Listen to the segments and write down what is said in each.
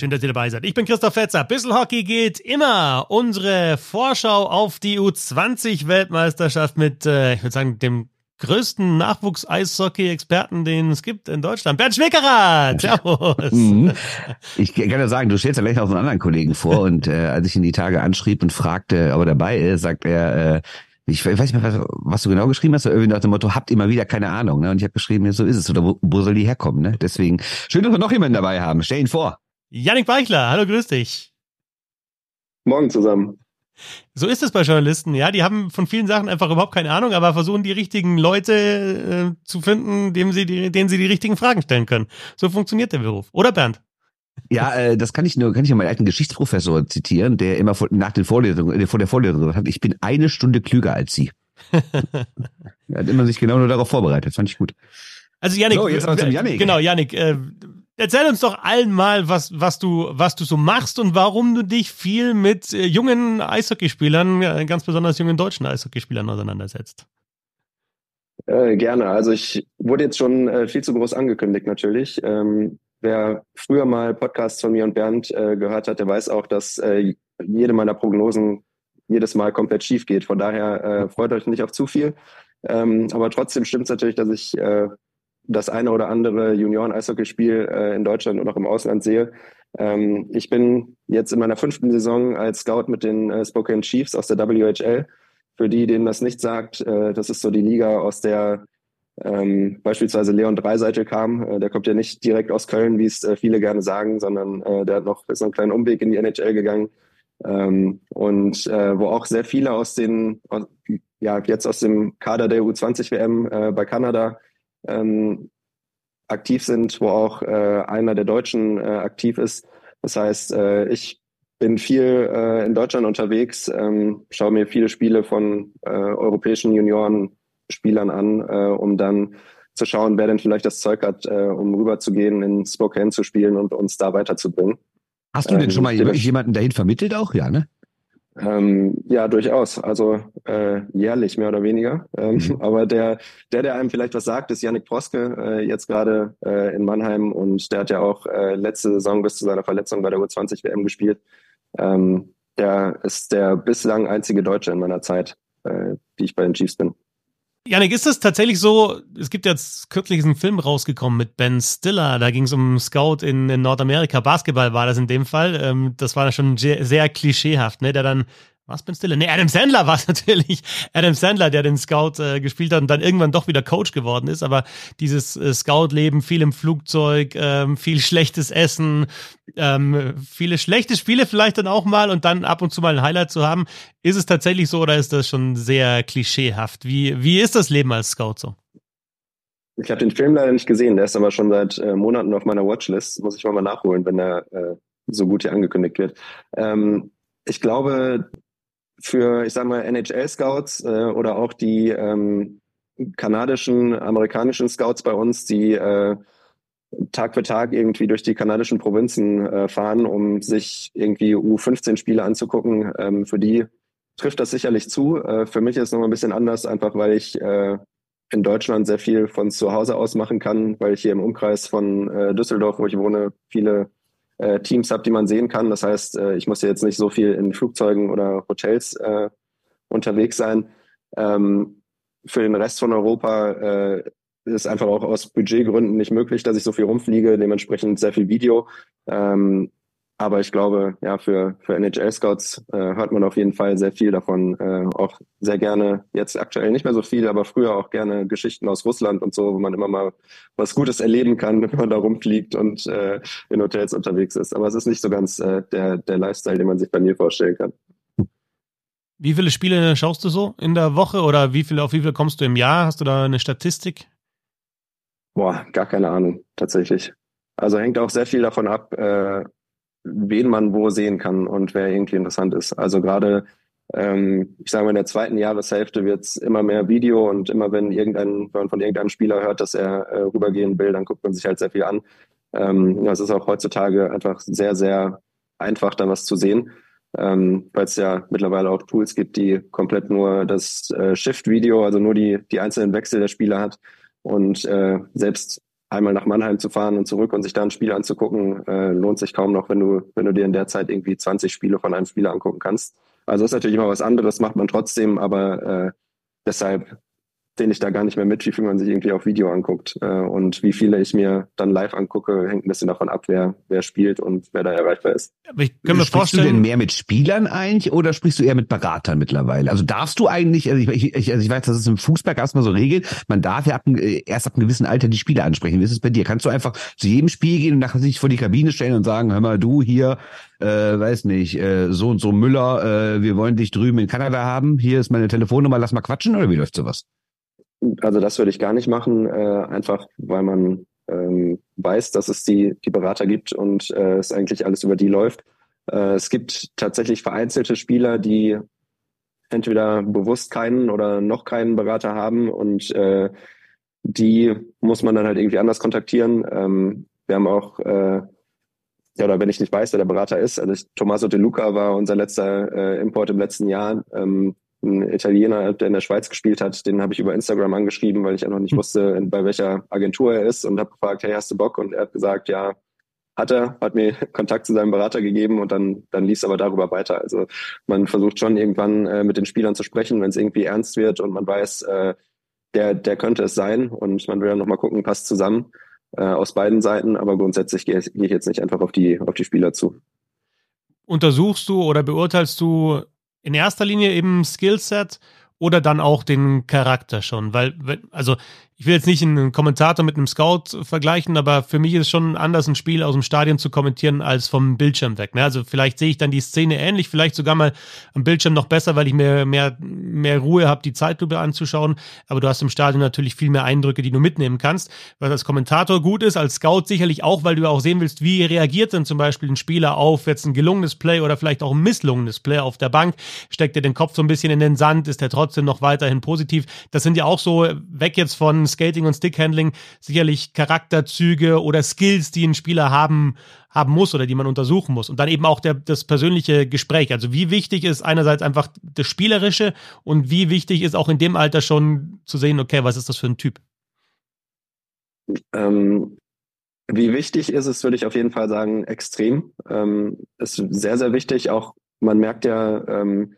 Schön, dass ihr dabei seid. Ich bin Christoph Fetzer. Bissl Hockey geht immer. Unsere Vorschau auf die U20-Weltmeisterschaft mit, äh, ich würde sagen, dem größten Nachwuchs-Eishockey-Experten, den es gibt in Deutschland. Bernd Schwickerath. Servus. Mhm. Ich kann ja sagen, du stellst ja gleich noch einen anderen Kollegen vor und äh, als ich ihn die Tage anschrieb und fragte, ob er dabei ist, sagt er, äh, ich weiß nicht mehr, was, du genau geschrieben hast, aber irgendwie nach dem Motto, habt immer wieder keine Ahnung. Ne? Und ich habe geschrieben, ja, so ist es. Oder wo, wo soll die herkommen? Ne? Deswegen, schön, dass wir noch jemanden dabei haben. Stell ihn vor. Yannick Beichler, hallo, grüß dich. Morgen zusammen. So ist es bei Journalisten, ja. Die haben von vielen Sachen einfach überhaupt keine Ahnung, aber versuchen die richtigen Leute äh, zu finden, dem sie die, denen sie die richtigen Fragen stellen können. So funktioniert der Beruf. Oder Bernd? Ja, äh, das kann ich nur, kann ich ja meinen alten Geschichtsprofessor zitieren, der immer vor, nach den Vorlesungen, äh, vor der Vorlesung gesagt hat, ich bin eine Stunde klüger als Sie. er hat immer sich genau nur darauf vorbereitet, fand ich gut. Also Janik, so, jetzt mal zum Janik. genau, Janik, äh, erzähl uns doch allen mal, was, was du, was du so machst und warum du dich viel mit äh, jungen Eishockeyspielern, äh, ganz besonders jungen deutschen Eishockeyspielern auseinandersetzt. Äh, gerne. Also ich wurde jetzt schon äh, viel zu groß angekündigt natürlich. Ähm, wer früher mal Podcasts von mir und Bernd äh, gehört hat, der weiß auch, dass äh, jede meiner Prognosen jedes Mal komplett schief geht. Von daher freut euch nicht auf zu viel. Ähm, aber trotzdem stimmt es natürlich, dass ich das eine oder andere Junioren-Eishockeyspiel äh, in Deutschland und auch im Ausland sehe. Ähm, ich bin jetzt in meiner fünften Saison als Scout mit den äh, Spokane Chiefs aus der WHL. Für die, denen das nicht sagt, äh, das ist so die Liga, aus der ähm, beispielsweise Leon Dreiseitel kam. Äh, der kommt ja nicht direkt aus Köln, wie es äh, viele gerne sagen, sondern äh, der hat noch ist einen kleinen Umweg in die NHL gegangen. Ähm, und äh, wo auch sehr viele aus den, aus, ja, jetzt aus dem Kader der U20 WM äh, bei Kanada ähm, aktiv sind, wo auch äh, einer der Deutschen äh, aktiv ist. Das heißt, äh, ich bin viel äh, in Deutschland unterwegs, ähm, schaue mir viele Spiele von äh, europäischen Junioren Spielern an, äh, um dann zu schauen, wer denn vielleicht das Zeug hat, um rüberzugehen, in Spokane zu spielen und uns da weiterzubringen. Hast du denn ähm, schon mal jemanden dahin vermittelt auch? Ja, ne? Ähm, ja, durchaus. Also äh, jährlich mehr oder weniger. Ähm, mhm. Aber der, der, der einem vielleicht was sagt, ist Yannick Proske, äh, jetzt gerade äh, in Mannheim und der hat ja auch äh, letzte Saison bis zu seiner Verletzung bei der U20 WM gespielt. Ähm, der ist der bislang einzige Deutsche in meiner Zeit, äh, die ich bei den Chiefs bin. Janik, ist es tatsächlich so, es gibt jetzt kürzlich einen Film rausgekommen mit Ben Stiller, da ging es um Scout in, in, Nordamerika, Basketball war das in dem Fall, ähm, das war schon sehr, sehr klischeehaft, ne, der dann was Ben Stiller? Nee, Adam Sandler war es natürlich. Adam Sandler, der den Scout äh, gespielt hat und dann irgendwann doch wieder Coach geworden ist. Aber dieses äh, Scout-Leben, viel im Flugzeug, ähm, viel schlechtes Essen, ähm, viele schlechte Spiele vielleicht dann auch mal und dann ab und zu mal ein Highlight zu haben. Ist es tatsächlich so oder ist das schon sehr klischeehaft? Wie, wie ist das Leben als Scout so? Ich habe den Film leider nicht gesehen, der ist aber schon seit äh, Monaten auf meiner Watchlist. Muss ich mal, mal nachholen, wenn er äh, so gut hier angekündigt wird. Ähm, ich glaube, für, ich sag mal, NHL-Scouts äh, oder auch die ähm, kanadischen, amerikanischen Scouts bei uns, die äh, Tag für Tag irgendwie durch die kanadischen Provinzen äh, fahren, um sich irgendwie U15-Spiele anzugucken. Ähm, für die trifft das sicherlich zu. Äh, für mich ist es noch ein bisschen anders, einfach weil ich äh, in Deutschland sehr viel von zu Hause aus machen kann, weil ich hier im Umkreis von äh, Düsseldorf, wo ich wohne, viele äh, Teams habe, die man sehen kann. Das heißt, äh, ich muss jetzt nicht so viel in Flugzeugen oder Hotels äh, unterwegs sein. Ähm, für den Rest von Europa äh, ist einfach auch aus Budgetgründen nicht möglich, dass ich so viel rumfliege, dementsprechend sehr viel Video. Ähm, aber ich glaube, ja, für, für NHL-Scouts äh, hört man auf jeden Fall sehr viel davon. Äh, auch sehr gerne, jetzt aktuell nicht mehr so viel, aber früher auch gerne Geschichten aus Russland und so, wo man immer mal was Gutes erleben kann, wenn man da rumfliegt und äh, in Hotels unterwegs ist. Aber es ist nicht so ganz äh, der, der Lifestyle, den man sich bei mir vorstellen kann. Wie viele Spiele schaust du so in der Woche oder wie viele, auf wie viele kommst du im Jahr? Hast du da eine Statistik? Boah, gar keine Ahnung, tatsächlich. Also hängt auch sehr viel davon ab, äh, wen man wo sehen kann und wer irgendwie interessant ist. Also gerade, ähm, ich sage mal, in der zweiten Jahreshälfte wird es immer mehr Video und immer wenn irgendein, wenn man von irgendeinem Spieler hört, dass er äh, rübergehen will, dann guckt man sich halt sehr viel an. Ähm, das ist auch heutzutage einfach sehr, sehr einfach, da was zu sehen. Ähm, weil es ja mittlerweile auch Tools gibt, die komplett nur das äh, Shift-Video, also nur die, die einzelnen Wechsel der Spieler hat. Und äh, selbst einmal nach Mannheim zu fahren und zurück und sich da ein Spiel anzugucken, äh, lohnt sich kaum noch, wenn du, wenn du dir in der Zeit irgendwie 20 Spiele von einem Spieler angucken kannst. Also ist natürlich immer was anderes, macht man trotzdem, aber äh, deshalb den ich da gar nicht mehr mit, wie viel man sich irgendwie auf Video anguckt. Äh, und wie viele ich mir dann live angucke, hängt ein bisschen davon ab, wer, wer spielt und wer da erreichbar ist. Aber ich kann mir sprichst vorstellen, du denn mehr mit Spielern eigentlich oder sprichst du eher mit Beratern mittlerweile? Also darfst du eigentlich, also ich, ich, also ich weiß, das ist im Fußball erstmal so regelt, man darf ja ab, erst ab einem gewissen Alter die Spieler ansprechen. Wie ist es bei dir? Kannst du einfach zu jedem Spiel gehen und nachher sich vor die Kabine stellen und sagen, hör mal, du hier, äh, weiß nicht, äh, so und so Müller, äh, wir wollen dich drüben in Kanada haben, hier ist meine Telefonnummer, lass mal quatschen oder wie läuft sowas? Also das würde ich gar nicht machen, äh, einfach weil man ähm, weiß, dass es die, die Berater gibt und äh, es eigentlich alles über die läuft. Äh, es gibt tatsächlich vereinzelte Spieler, die entweder bewusst keinen oder noch keinen Berater haben und äh, die muss man dann halt irgendwie anders kontaktieren. Ähm, wir haben auch, äh, ja, oder wenn ich nicht weiß, wer der Berater ist, also ich, Tommaso De Luca war unser letzter äh, Import im letzten Jahr. Ähm, ein Italiener, der in der Schweiz gespielt hat, den habe ich über Instagram angeschrieben, weil ich noch nicht hm. wusste, bei welcher Agentur er ist und habe gefragt, hey, hast du Bock? Und er hat gesagt, ja, hat er, hat mir Kontakt zu seinem Berater gegeben und dann, dann lief es aber darüber weiter. Also man versucht schon irgendwann äh, mit den Spielern zu sprechen, wenn es irgendwie ernst wird und man weiß, äh, der, der könnte es sein und man will dann nochmal gucken, passt zusammen äh, aus beiden Seiten, aber grundsätzlich gehe geh ich jetzt nicht einfach auf die, auf die Spieler zu. Untersuchst du oder beurteilst du in erster Linie eben Skillset oder dann auch den Charakter schon, weil, also ich will jetzt nicht einen Kommentator mit einem Scout vergleichen, aber für mich ist es schon anders, ein Spiel aus dem Stadion zu kommentieren als vom Bildschirm weg. Ne? Also vielleicht sehe ich dann die Szene ähnlich, vielleicht sogar mal am Bildschirm noch besser, weil ich mehr, mehr, mehr Ruhe habe, die Zeitlupe anzuschauen. Aber du hast im Stadion natürlich viel mehr Eindrücke, die du mitnehmen kannst. Was als Kommentator gut ist, als Scout sicherlich auch, weil du auch sehen willst, wie reagiert denn zum Beispiel ein Spieler auf jetzt ein gelungenes Play oder vielleicht auch ein misslungenes Play auf der Bank. Steckt er den Kopf so ein bisschen in den Sand, ist er trotzdem noch weiterhin positiv. Das sind ja auch so weg jetzt von Skating und Stickhandling sicherlich Charakterzüge oder Skills, die ein Spieler haben, haben muss oder die man untersuchen muss. Und dann eben auch der, das persönliche Gespräch. Also wie wichtig ist einerseits einfach das Spielerische und wie wichtig ist auch in dem Alter schon zu sehen, okay, was ist das für ein Typ? Ähm, wie wichtig ist es, würde ich auf jeden Fall sagen, extrem. Ähm, ist sehr, sehr wichtig. Auch man merkt ja, ähm,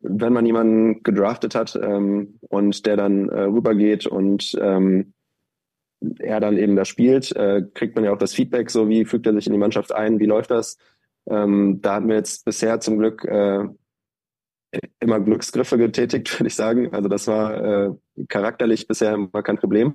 wenn man jemanden gedraftet hat ähm, und der dann äh, rübergeht und ähm, er dann eben da spielt, äh, kriegt man ja auch das Feedback, so wie fügt er sich in die Mannschaft ein, wie läuft das. Ähm, da hatten wir jetzt bisher zum Glück äh, immer Glücksgriffe getätigt, würde ich sagen. Also das war äh, charakterlich bisher immer kein Problem.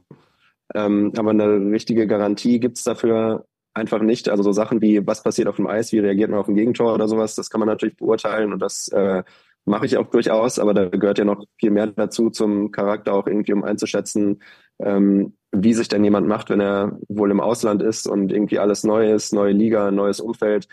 Ähm, aber eine richtige Garantie gibt's dafür einfach nicht. Also so Sachen wie, was passiert auf dem Eis, wie reagiert man auf ein Gegentor oder sowas, das kann man natürlich beurteilen und das äh, mache ich auch durchaus, aber da gehört ja noch viel mehr dazu zum Charakter auch irgendwie, um einzuschätzen, ähm, wie sich denn jemand macht, wenn er wohl im Ausland ist und irgendwie alles neu ist, neue Liga, neues Umfeld,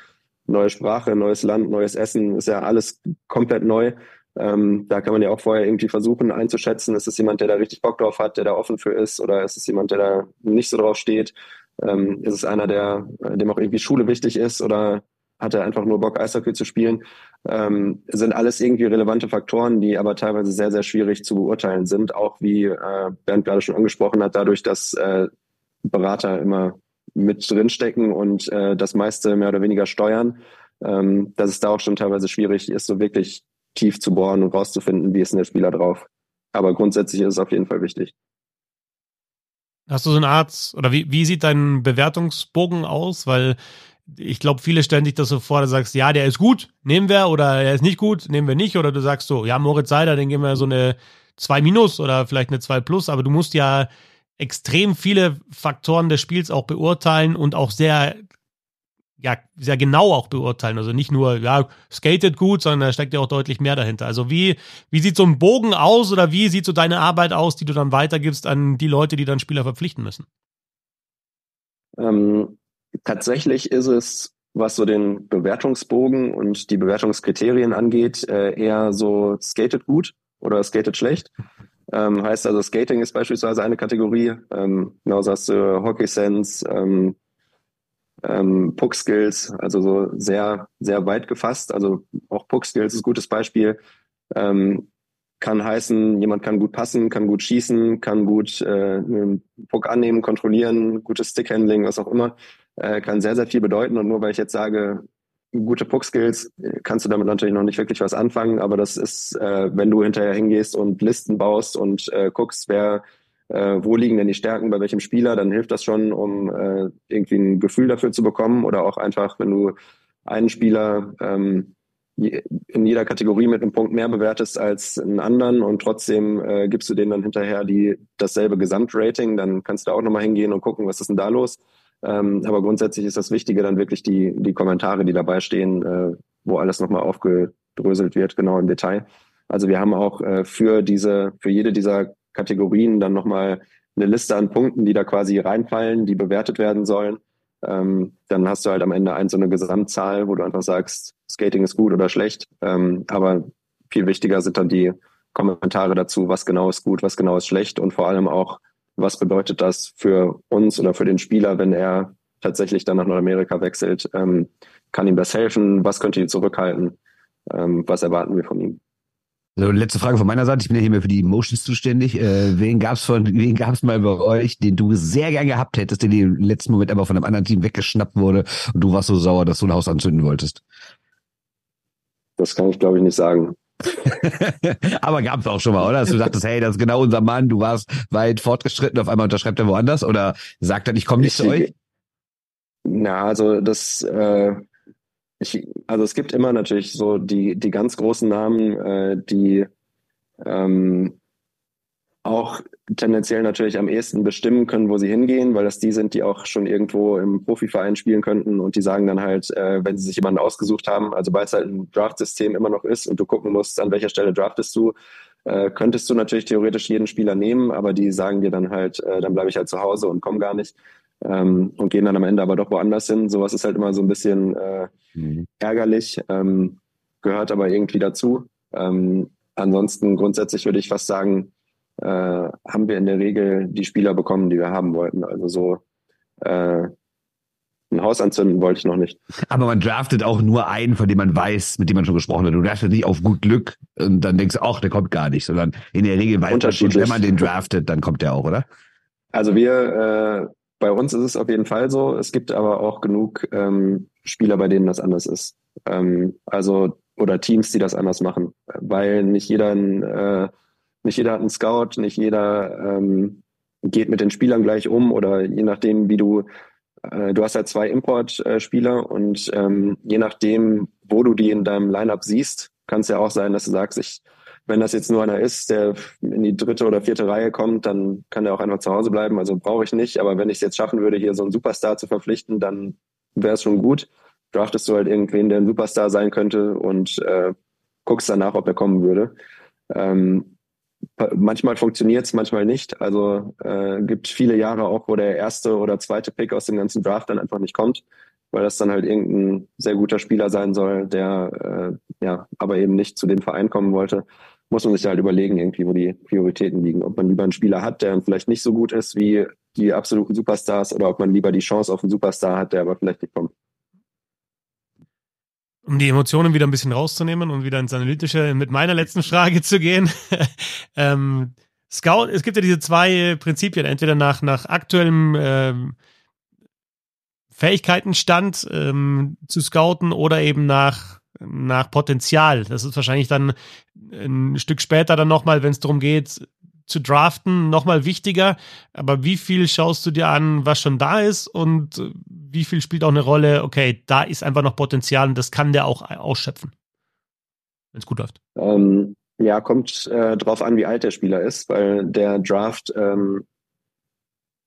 neue Sprache, neues Land, neues Essen, ist ja alles komplett neu. Ähm, da kann man ja auch vorher irgendwie versuchen einzuschätzen, ist es jemand, der da richtig Bock drauf hat, der da offen für ist, oder ist es jemand, der da nicht so drauf steht? Ähm, ist es einer, der dem auch irgendwie Schule wichtig ist oder hat er einfach nur Bock, Eishockey zu spielen, ähm, sind alles irgendwie relevante Faktoren, die aber teilweise sehr, sehr schwierig zu beurteilen sind, auch wie äh, Bernd gerade schon angesprochen hat, dadurch, dass äh, Berater immer mit drinstecken und äh, das meiste mehr oder weniger steuern, ähm, dass es da auch schon teilweise schwierig ist, so wirklich tief zu bohren und rauszufinden, wie ist denn der Spieler drauf. Aber grundsätzlich ist es auf jeden Fall wichtig. Hast du so eine Art, oder wie, wie sieht dein Bewertungsbogen aus? Weil ich glaube, viele stellen sich das so vor, du sagst, ja, der ist gut, nehmen wir, oder er ist nicht gut, nehmen wir nicht, oder du sagst so, ja, Moritz Seider, den geben wir so eine 2 minus oder vielleicht eine 2 plus, aber du musst ja extrem viele Faktoren des Spiels auch beurteilen und auch sehr, ja, sehr genau auch beurteilen. Also nicht nur, ja, skatet gut, sondern da steckt ja auch deutlich mehr dahinter. Also wie, wie sieht so ein Bogen aus oder wie sieht so deine Arbeit aus, die du dann weitergibst an die Leute, die dann Spieler verpflichten müssen? Ähm, Tatsächlich ist es, was so den Bewertungsbogen und die Bewertungskriterien angeht, äh, eher so skated gut oder skated schlecht. Ähm, heißt also, Skating ist beispielsweise eine Kategorie. Ähm, genauso hast du Hockey Sense, ähm, ähm, Puck Skills, also so sehr, sehr weit gefasst. Also auch Puck Skills ist ein gutes Beispiel. Ähm, kann heißen, jemand kann gut passen, kann gut schießen, kann gut äh, einen Puck annehmen, kontrollieren, gutes Stickhandling, was auch immer, äh, kann sehr, sehr viel bedeuten. Und nur weil ich jetzt sage, gute Puck-Skills, kannst du damit natürlich noch nicht wirklich was anfangen, aber das ist, äh, wenn du hinterher hingehst und Listen baust und äh, guckst, wer äh, wo liegen denn die Stärken bei welchem Spieler, dann hilft das schon, um äh, irgendwie ein Gefühl dafür zu bekommen oder auch einfach, wenn du einen Spieler ähm, in jeder Kategorie mit einem Punkt mehr bewertest als einen anderen und trotzdem äh, gibst du denen dann hinterher die dasselbe Gesamtrating, dann kannst du auch nochmal hingehen und gucken, was ist denn da los. Ähm, aber grundsätzlich ist das Wichtige dann wirklich die, die Kommentare, die dabei stehen, äh, wo alles nochmal aufgedröselt wird, genau im Detail. Also wir haben auch äh, für diese, für jede dieser Kategorien dann nochmal eine Liste an Punkten, die da quasi reinfallen, die bewertet werden sollen. Ähm, dann hast du halt am Ende ein, so eine Gesamtzahl, wo du einfach sagst, Skating ist gut oder schlecht. Ähm, aber viel wichtiger sind dann die Kommentare dazu, was genau ist gut, was genau ist schlecht und vor allem auch, was bedeutet das für uns oder für den Spieler, wenn er tatsächlich dann nach Nordamerika wechselt. Ähm, kann ihm das helfen? Was könnte ihn zurückhalten? Ähm, was erwarten wir von ihm? Also letzte Frage von meiner Seite. Ich bin ja hier mehr für die Emotions zuständig. Äh, wen gab's von, wen gab's mal bei euch, den du sehr gern gehabt hättest, den im letzten Moment aber von einem anderen Team weggeschnappt wurde und du warst so sauer, dass du ein Haus anzünden wolltest? Das kann ich glaube ich nicht sagen. aber gab's auch schon mal, oder? Dass du dachtest, hey, das ist genau unser Mann, du warst weit fortgeschritten, auf einmal unterschreibt er woanders oder sagt er, ich komme nicht ich, zu euch? Na, also das äh, ich, also es gibt immer natürlich so die, die ganz großen Namen, äh, die ähm, auch tendenziell natürlich am ehesten bestimmen können, wo sie hingehen, weil das die sind, die auch schon irgendwo im Profiverein spielen könnten und die sagen dann halt, äh, wenn sie sich jemanden ausgesucht haben, also weil es halt ein Draft-System immer noch ist und du gucken musst, an welcher Stelle draftest du, äh, könntest du natürlich theoretisch jeden Spieler nehmen, aber die sagen dir dann halt, äh, dann bleibe ich halt zu Hause und komme gar nicht ähm, und gehen dann am Ende aber doch woanders hin. Sowas ist halt immer so ein bisschen äh, mhm. ärgerlich, ähm, gehört aber irgendwie dazu. Ähm, ansonsten grundsätzlich würde ich fast sagen, äh, haben wir in der Regel die Spieler bekommen, die wir haben wollten. Also so äh, ein Haus anzünden wollte ich noch nicht. Aber man draftet auch nur einen, von dem man weiß, mit dem man schon gesprochen hat. Du draftet nicht auf gut Glück und dann denkst du, ach, der kommt gar nicht, sondern in der Regel weiß man schon, wenn man den draftet, dann kommt der auch, oder? Also wir äh, bei uns ist es auf jeden Fall so. Es gibt aber auch genug ähm, Spieler, bei denen das anders ist. Ähm, also oder Teams, die das anders machen, weil nicht jeder, äh, nicht jeder hat einen Scout, nicht jeder ähm, geht mit den Spielern gleich um oder je nachdem, wie du äh, du hast halt zwei Import-Spieler und ähm, je nachdem, wo du die in deinem Lineup siehst, kann es ja auch sein, dass du sagst, ich wenn das jetzt nur einer ist, der in die dritte oder vierte Reihe kommt, dann kann er auch einfach zu Hause bleiben. Also brauche ich nicht. Aber wenn ich es jetzt schaffen würde, hier so einen Superstar zu verpflichten, dann wäre es schon gut. Draftest du halt irgendwen, der ein Superstar sein könnte und äh, guckst danach, ob er kommen würde. Ähm, manchmal funktioniert es, manchmal nicht. Also äh, gibt viele Jahre auch, wo der erste oder zweite Pick aus dem ganzen Draft dann einfach nicht kommt, weil das dann halt irgendein sehr guter Spieler sein soll, der äh, ja aber eben nicht zu dem Verein kommen wollte muss man sich halt überlegen, irgendwie, wo die Prioritäten liegen. Ob man lieber einen Spieler hat, der vielleicht nicht so gut ist wie die absoluten Superstars oder ob man lieber die Chance auf einen Superstar hat, der aber vielleicht nicht kommt. Um die Emotionen wieder ein bisschen rauszunehmen und wieder ins Analytische mit meiner letzten Frage zu gehen. ähm, Scout, es gibt ja diese zwei Prinzipien, entweder nach, nach aktuellem ähm, Fähigkeitenstand ähm, zu scouten oder eben nach nach Potenzial. Das ist wahrscheinlich dann ein Stück später dann nochmal, wenn es darum geht, zu draften, nochmal wichtiger. Aber wie viel schaust du dir an, was schon da ist und wie viel spielt auch eine Rolle, okay, da ist einfach noch Potenzial und das kann der auch ausschöpfen, wenn es gut läuft? Ähm, ja, kommt äh, drauf an, wie alt der Spieler ist, weil der Draft ähm,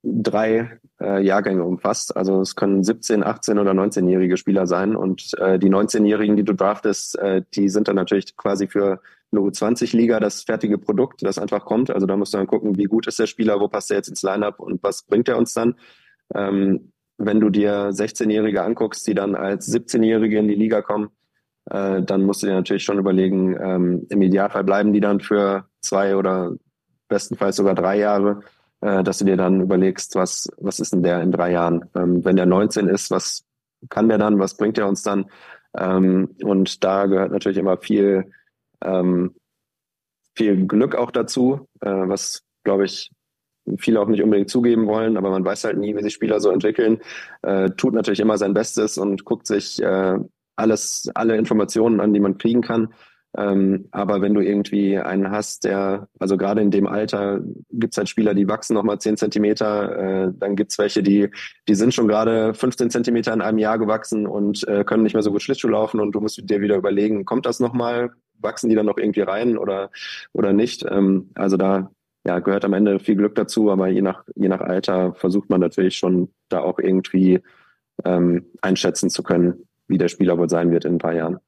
drei äh, Jahrgänge umfasst. Also es können 17, 18 oder 19-jährige Spieler sein. Und äh, die 19-jährigen, die du draftest, äh, die sind dann natürlich quasi für eine U20-Liga das fertige Produkt, das einfach kommt. Also da musst du dann gucken, wie gut ist der Spieler, wo passt er jetzt ins Lineup und was bringt er uns dann. Ähm, wenn du dir 16-Jährige anguckst, die dann als 17-Jährige in die Liga kommen, äh, dann musst du dir natürlich schon überlegen, ähm, im Idealfall bleiben die dann für zwei oder bestenfalls sogar drei Jahre äh, dass du dir dann überlegst, was, was ist denn der in drei Jahren? Ähm, wenn der 19 ist, was kann der dann, was bringt er uns dann? Ähm, und da gehört natürlich immer viel, ähm, viel Glück auch dazu, äh, was, glaube ich, viele auch nicht unbedingt zugeben wollen, aber man weiß halt nie, wie sich Spieler so entwickeln. Äh, tut natürlich immer sein Bestes und guckt sich äh, alles, alle Informationen an, die man kriegen kann. Ähm, aber wenn du irgendwie einen hast, der, also gerade in dem Alter gibt's halt Spieler, die wachsen nochmal zehn Zentimeter, äh, dann gibt's welche, die, die sind schon gerade 15 Zentimeter in einem Jahr gewachsen und äh, können nicht mehr so gut Schlittschuh laufen und du musst dir wieder überlegen, kommt das nochmal? Wachsen die dann noch irgendwie rein oder, oder nicht? Ähm, also da ja, gehört am Ende viel Glück dazu, aber je nach, je nach Alter versucht man natürlich schon da auch irgendwie ähm, einschätzen zu können, wie der Spieler wohl sein wird in ein paar Jahren.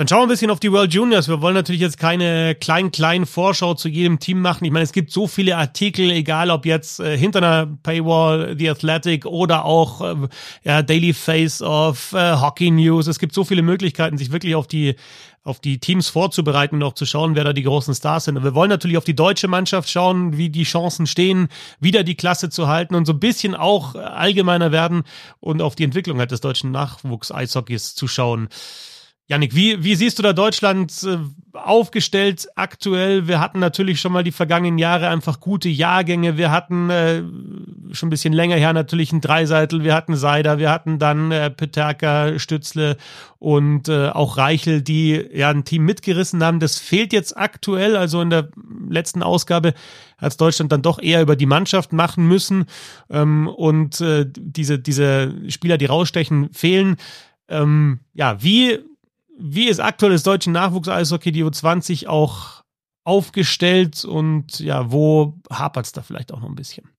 Dann schauen wir ein bisschen auf die World Juniors. Wir wollen natürlich jetzt keine kleinen, kleinen Vorschau zu jedem Team machen. Ich meine, es gibt so viele Artikel, egal ob jetzt äh, hinter einer Paywall, The Athletic oder auch äh, ja, Daily Face of äh, Hockey News. Es gibt so viele Möglichkeiten, sich wirklich auf die auf die Teams vorzubereiten und auch zu schauen, wer da die großen Stars sind. Und wir wollen natürlich auf die deutsche Mannschaft schauen, wie die Chancen stehen, wieder die Klasse zu halten und so ein bisschen auch allgemeiner werden und auf die Entwicklung halt des deutschen Nachwuchs-Eishockeys zu schauen. Janik, wie, wie siehst du da Deutschland äh, aufgestellt aktuell? Wir hatten natürlich schon mal die vergangenen Jahre einfach gute Jahrgänge. Wir hatten äh, schon ein bisschen länger her natürlich einen Dreiseitel. Wir hatten Seider, wir hatten dann äh, Peterka, Stützle und äh, auch Reichel, die ja ein Team mitgerissen haben. Das fehlt jetzt aktuell. Also in der letzten Ausgabe hat Deutschland dann doch eher über die Mannschaft machen müssen. Ähm, und äh, diese, diese Spieler, die rausstechen, fehlen. Ähm, ja, wie wie ist aktuell das deutsche Nachwuchs-Eishockey, die U20 auch aufgestellt und ja, wo hapert es da vielleicht auch noch ein bisschen?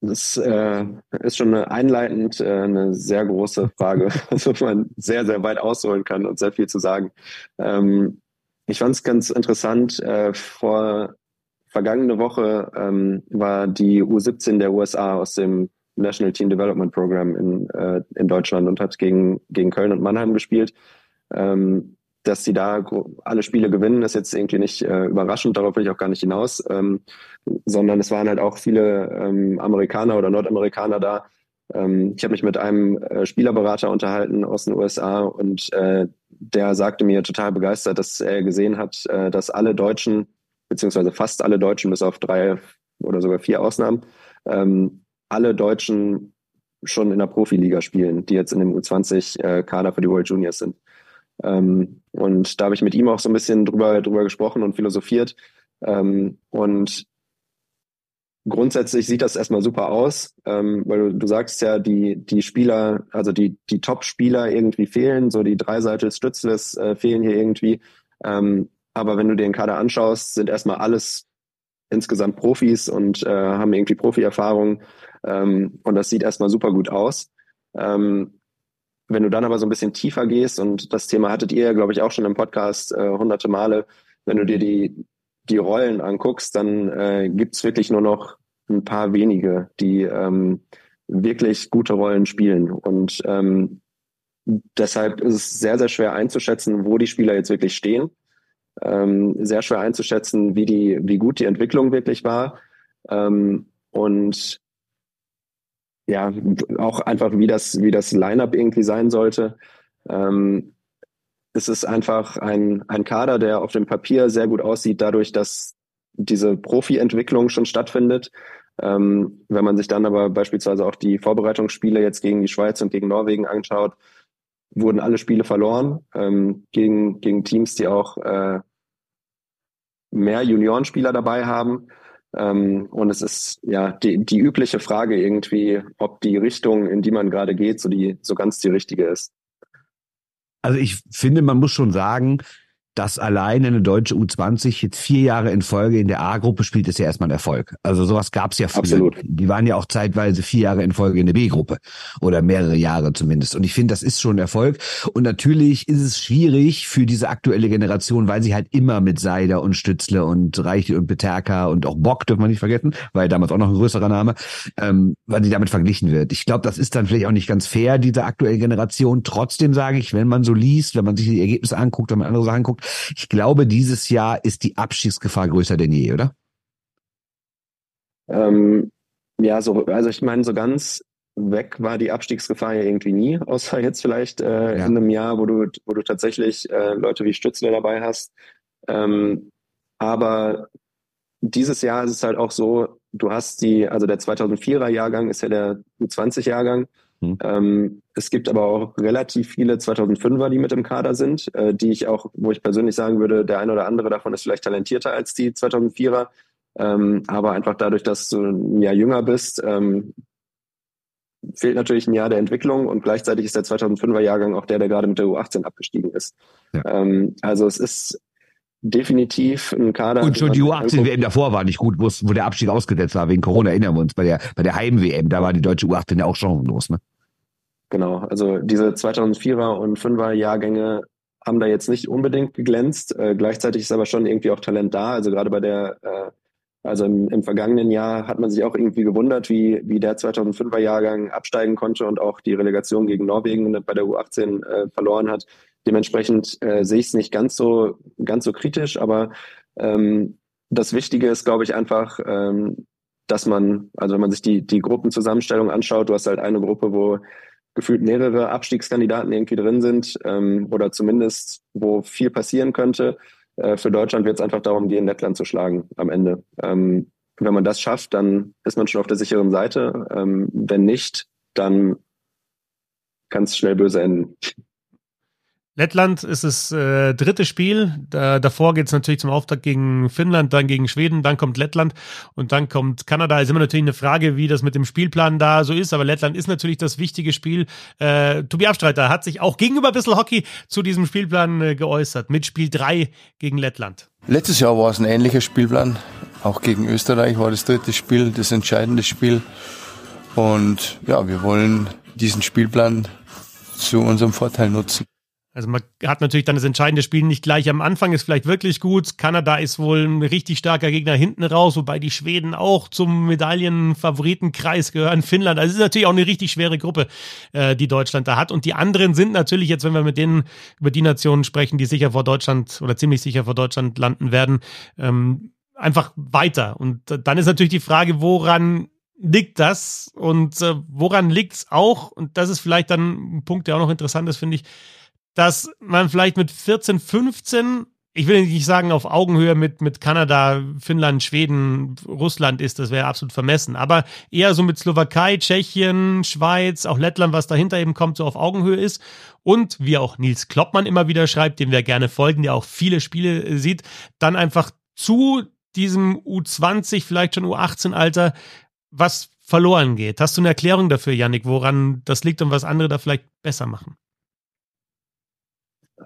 Das äh, ist schon eine einleitend äh, eine sehr große Frage, also man sehr, sehr weit ausholen kann und sehr viel zu sagen. Ähm, ich fand es ganz interessant, äh, vor vergangene Woche ähm, war die U17 der USA aus dem National Team Development Program in, äh, in Deutschland und hat gegen, gegen Köln und Mannheim gespielt. Ähm, dass sie da alle Spiele gewinnen, ist jetzt irgendwie nicht äh, überraschend, darauf will ich auch gar nicht hinaus, ähm, sondern es waren halt auch viele ähm, Amerikaner oder Nordamerikaner da. Ähm, ich habe mich mit einem äh, Spielerberater unterhalten aus den USA und äh, der sagte mir total begeistert, dass er gesehen hat, äh, dass alle Deutschen, beziehungsweise fast alle Deutschen, bis auf drei oder sogar vier Ausnahmen, ähm, alle Deutschen schon in der Profiliga spielen, die jetzt in dem U20-Kader äh, für die World Juniors sind. Ähm, und da habe ich mit ihm auch so ein bisschen drüber, drüber gesprochen und philosophiert. Ähm, und grundsätzlich sieht das erstmal super aus, ähm, weil du, du sagst ja, die, die Spieler, also die, die Top-Spieler irgendwie fehlen, so die Dreiseitel Stützles äh, fehlen hier irgendwie. Ähm, aber wenn du dir den Kader anschaust, sind erstmal alles insgesamt Profis und äh, haben irgendwie Profi-Erfahrung. Ähm, und das sieht erstmal super gut aus. Ähm, wenn du dann aber so ein bisschen tiefer gehst, und das Thema hattet ihr ja, glaube ich, auch schon im Podcast äh, hunderte Male, wenn du dir die, die Rollen anguckst, dann äh, gibt's wirklich nur noch ein paar wenige, die ähm, wirklich gute Rollen spielen. Und ähm, deshalb ist es sehr, sehr schwer einzuschätzen, wo die Spieler jetzt wirklich stehen. Ähm, sehr schwer einzuschätzen, wie die, wie gut die Entwicklung wirklich war. Ähm, und ja, auch einfach, wie das, wie das Line-up irgendwie sein sollte. Ähm, es ist einfach ein, ein Kader, der auf dem Papier sehr gut aussieht, dadurch, dass diese Profi-Entwicklung schon stattfindet. Ähm, wenn man sich dann aber beispielsweise auch die Vorbereitungsspiele jetzt gegen die Schweiz und gegen Norwegen anschaut, wurden alle Spiele verloren ähm, gegen, gegen Teams, die auch äh, mehr Juniorenspieler dabei haben. Ähm, und es ist ja die, die übliche Frage irgendwie, ob die Richtung, in die man gerade geht, so die so ganz die richtige ist. Also ich finde, man muss schon sagen, dass alleine eine deutsche U20 jetzt vier Jahre in Folge in der A-Gruppe spielt, ist ja erstmal ein Erfolg. Also sowas gab es ja früher. Absolut. Die waren ja auch zeitweise vier Jahre in Folge in der B-Gruppe oder mehrere Jahre zumindest. Und ich finde, das ist schon ein Erfolg. Und natürlich ist es schwierig für diese aktuelle Generation, weil sie halt immer mit Seider und Stützle und Reichel und Peterka und auch Bock, dürfen wir nicht vergessen, war ja damals auch noch ein größerer Name, ähm, weil sie damit verglichen wird. Ich glaube, das ist dann vielleicht auch nicht ganz fair, diese aktuelle Generation. Trotzdem sage ich, wenn man so liest, wenn man sich die Ergebnisse anguckt, wenn man andere Sachen guckt, ich glaube, dieses Jahr ist die Abstiegsgefahr größer denn je, oder? Ähm, ja, so, also ich meine, so ganz weg war die Abstiegsgefahr ja irgendwie nie, außer jetzt vielleicht äh, ja. in einem Jahr, wo du, wo du tatsächlich äh, Leute wie Stützle dabei hast. Ähm, aber dieses Jahr ist es halt auch so, du hast die, also der 2004er Jahrgang ist ja der U20-Jahrgang. Hm. Ähm, es gibt aber auch relativ viele 2005er, die mit im Kader sind, äh, die ich auch, wo ich persönlich sagen würde, der eine oder andere davon ist vielleicht talentierter als die 2004er. Ähm, aber einfach dadurch, dass du ein Jahr jünger bist, ähm, fehlt natürlich ein Jahr der Entwicklung und gleichzeitig ist der 2005er Jahrgang auch der, der gerade mit der U18 abgestiegen ist. Ja. Ähm, also es ist definitiv ein Kader. Und schon die U18-WM davor war nicht gut, wo der Abstieg ausgesetzt war, wegen Corona erinnern wir uns. Bei der, bei der Heim-WM, da war die deutsche U18 ja auch chancenlos, ne? Genau, also diese 2004er und 5er Jahrgänge haben da jetzt nicht unbedingt geglänzt. Äh, gleichzeitig ist aber schon irgendwie auch Talent da. Also gerade bei der, äh, also im, im vergangenen Jahr hat man sich auch irgendwie gewundert, wie, wie der 2005er Jahrgang absteigen konnte und auch die Relegation gegen Norwegen bei der U18 äh, verloren hat. Dementsprechend äh, sehe ich es nicht ganz so, ganz so kritisch, aber ähm, das Wichtige ist, glaube ich, einfach, ähm, dass man, also wenn man sich die, die Gruppenzusammenstellung anschaut, du hast halt eine Gruppe, wo gefühlt mehrere Abstiegskandidaten irgendwie drin sind ähm, oder zumindest wo viel passieren könnte. Äh, für Deutschland wird es einfach darum, in Lettland zu schlagen am Ende. Ähm, wenn man das schafft, dann ist man schon auf der sicheren Seite. Ähm, wenn nicht, dann kann es schnell böse enden. Lettland ist das äh, dritte Spiel. Da, davor geht es natürlich zum Auftakt gegen Finnland, dann gegen Schweden, dann kommt Lettland und dann kommt Kanada. Ist immer natürlich eine Frage, wie das mit dem Spielplan da so ist, aber Lettland ist natürlich das wichtige Spiel. Äh, Tobi Abstreiter hat sich auch gegenüber Bissel Hockey zu diesem Spielplan äh, geäußert, mit Spiel 3 gegen Lettland. Letztes Jahr war es ein ähnlicher Spielplan. Auch gegen Österreich war das dritte Spiel, das entscheidende Spiel. Und ja, wir wollen diesen Spielplan zu unserem Vorteil nutzen. Also man hat natürlich dann das entscheidende Spiel nicht gleich am Anfang, ist vielleicht wirklich gut. Kanada ist wohl ein richtig starker Gegner hinten raus, wobei die Schweden auch zum Medaillenfavoritenkreis gehören. Finnland, also es ist natürlich auch eine richtig schwere Gruppe, äh, die Deutschland da hat. Und die anderen sind natürlich jetzt, wenn wir mit denen über die Nationen sprechen, die sicher vor Deutschland oder ziemlich sicher vor Deutschland landen werden, ähm, einfach weiter. Und dann ist natürlich die Frage, woran liegt das und äh, woran liegt es auch? Und das ist vielleicht dann ein Punkt, der auch noch interessant ist, finde ich dass man vielleicht mit 14, 15 ich will nicht sagen auf Augenhöhe mit, mit Kanada, Finnland, Schweden, Russland ist, das wäre absolut vermessen, aber eher so mit Slowakei, Tschechien, Schweiz, auch Lettland, was dahinter eben kommt, so auf Augenhöhe ist. Und wie auch Nils Kloppmann immer wieder schreibt, dem wir gerne folgen, der auch viele Spiele äh, sieht, dann einfach zu diesem U20, vielleicht schon U18-Alter, was verloren geht. Hast du eine Erklärung dafür, Yannick, woran das liegt und was andere da vielleicht besser machen?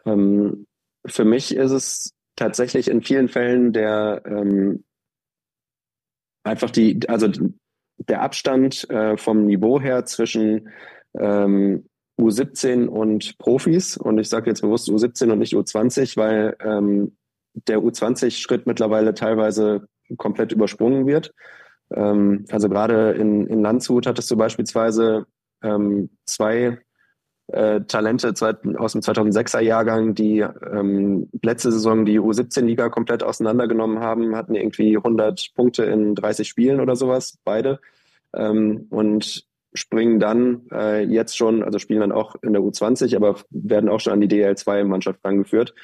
Ähm, für mich ist es tatsächlich in vielen Fällen der ähm, einfach die, also der Abstand äh, vom Niveau her zwischen ähm, U17 und Profis. Und ich sage jetzt bewusst U17 und nicht U20, weil ähm, der U20-Schritt mittlerweile teilweise komplett übersprungen wird. Ähm, also gerade in, in Landshut hattest du beispielsweise ähm, zwei äh, Talente aus dem 2006er Jahrgang, die ähm, letzte Saison die U17-Liga komplett auseinandergenommen haben, hatten irgendwie 100 Punkte in 30 Spielen oder sowas, beide. Ähm, und springen dann äh, jetzt schon, also spielen dann auch in der U20, aber werden auch schon an die DL2-Mannschaft rangeführt,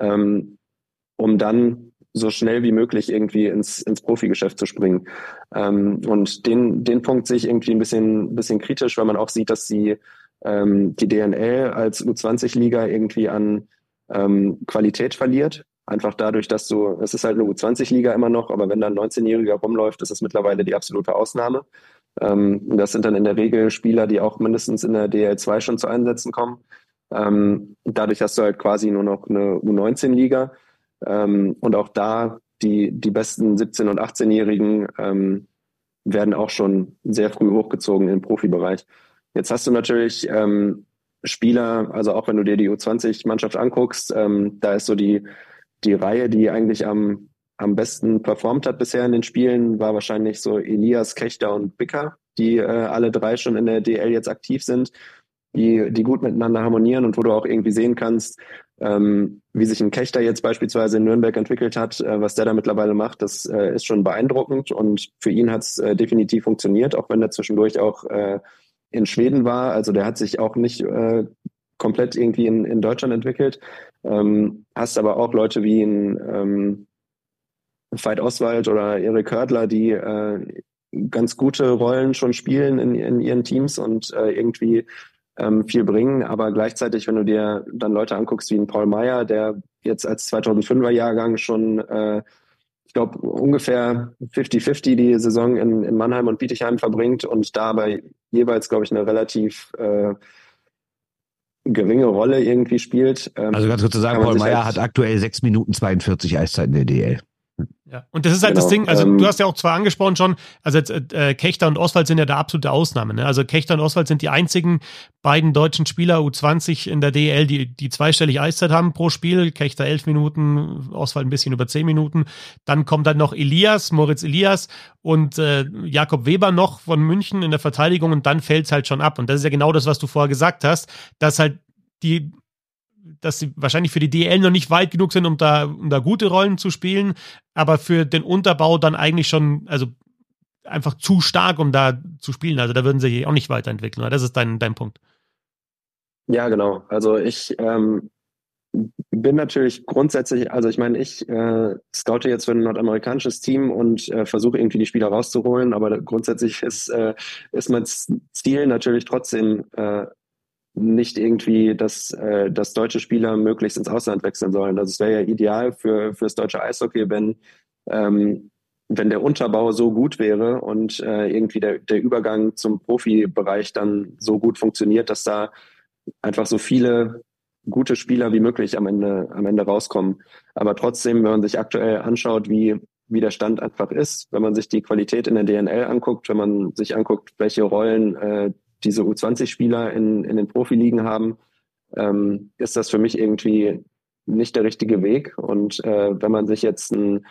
ähm, um dann so schnell wie möglich irgendwie ins, ins Profigeschäft zu springen. Ähm, und den, den Punkt sehe ich irgendwie ein bisschen, bisschen kritisch, weil man auch sieht, dass sie ähm, die DNL als U20-Liga irgendwie an ähm, Qualität verliert. Einfach dadurch, dass du, es ist halt eine U20-Liga immer noch, aber wenn da ein 19-Jähriger rumläuft, ist es mittlerweile die absolute Ausnahme. Ähm, das sind dann in der Regel Spieler, die auch mindestens in der DL2 schon zu Einsätzen kommen. Ähm, dadurch hast du halt quasi nur noch eine U19-Liga. Ähm, und auch da die, die besten 17- und 18-Jährigen ähm, werden auch schon sehr früh hochgezogen im Profibereich. Jetzt hast du natürlich ähm, Spieler, also auch wenn du dir die U20-Mannschaft anguckst, ähm, da ist so die, die Reihe, die eigentlich am, am besten performt hat bisher in den Spielen, war wahrscheinlich so Elias, Kechter und Bicker, die äh, alle drei schon in der DL jetzt aktiv sind, die, die gut miteinander harmonieren und wo du auch irgendwie sehen kannst, ähm, wie sich ein Kechter jetzt beispielsweise in Nürnberg entwickelt hat, äh, was der da mittlerweile macht, das äh, ist schon beeindruckend und für ihn hat es äh, definitiv funktioniert, auch wenn er zwischendurch auch äh, in Schweden war. Also der hat sich auch nicht äh, komplett irgendwie in, in Deutschland entwickelt. Ähm, hast aber auch Leute wie ein ähm, Veit Oswald oder Erik Hördler, die äh, ganz gute Rollen schon spielen in, in ihren Teams und äh, irgendwie ähm, viel bringen. Aber gleichzeitig, wenn du dir dann Leute anguckst wie ein Paul Meyer, der jetzt als 2005er Jahrgang schon, äh, glaube, ungefähr 50-50 die Saison in, in Mannheim und Bietigheim verbringt und dabei jeweils, glaube ich, eine relativ äh, geringe Rolle irgendwie spielt. Ähm, also ganz kurz zu sagen, Paul Meyer halt hat aktuell 6 Minuten 42 Eiszeit in der DL. Ja, und das ist halt genau, das Ding, also ähm, du hast ja auch zwar angesprochen schon, also jetzt, äh, Kechter und Oswald sind ja der absolute Ausnahme. Ne? Also Kechter und Oswald sind die einzigen beiden deutschen Spieler U20 in der DL, die, die zweistellig Eiszeit haben pro Spiel. Kechter elf Minuten, Oswald ein bisschen über zehn Minuten. Dann kommt dann noch Elias, Moritz Elias und äh, Jakob Weber noch von München in der Verteidigung und dann fällt's halt schon ab. Und das ist ja genau das, was du vorher gesagt hast, dass halt die dass sie wahrscheinlich für die DL noch nicht weit genug sind, um da, um da gute Rollen zu spielen, aber für den Unterbau dann eigentlich schon, also einfach zu stark, um da zu spielen. Also da würden sie sich auch nicht weiterentwickeln. Oder? Das ist dein, dein Punkt. Ja, genau. Also ich ähm, bin natürlich grundsätzlich, also ich meine, ich äh, scoute jetzt für ein nordamerikanisches Team und äh, versuche irgendwie die Spieler rauszuholen, aber grundsätzlich ist, äh, ist mein Ziel natürlich trotzdem äh, nicht irgendwie, dass, äh, dass deutsche Spieler möglichst ins Ausland wechseln sollen. Also es wäre ja ideal für fürs deutsche Eishockey, wenn ähm, wenn der Unterbau so gut wäre und äh, irgendwie der, der Übergang zum Profibereich dann so gut funktioniert, dass da einfach so viele gute Spieler wie möglich am Ende, am Ende rauskommen. Aber trotzdem, wenn man sich aktuell anschaut, wie, wie der Stand einfach ist, wenn man sich die Qualität in der DNL anguckt, wenn man sich anguckt, welche Rollen äh, diese U20-Spieler in, in den Profiligen haben, ähm, ist das für mich irgendwie nicht der richtige Weg. Und äh, wenn man sich jetzt ein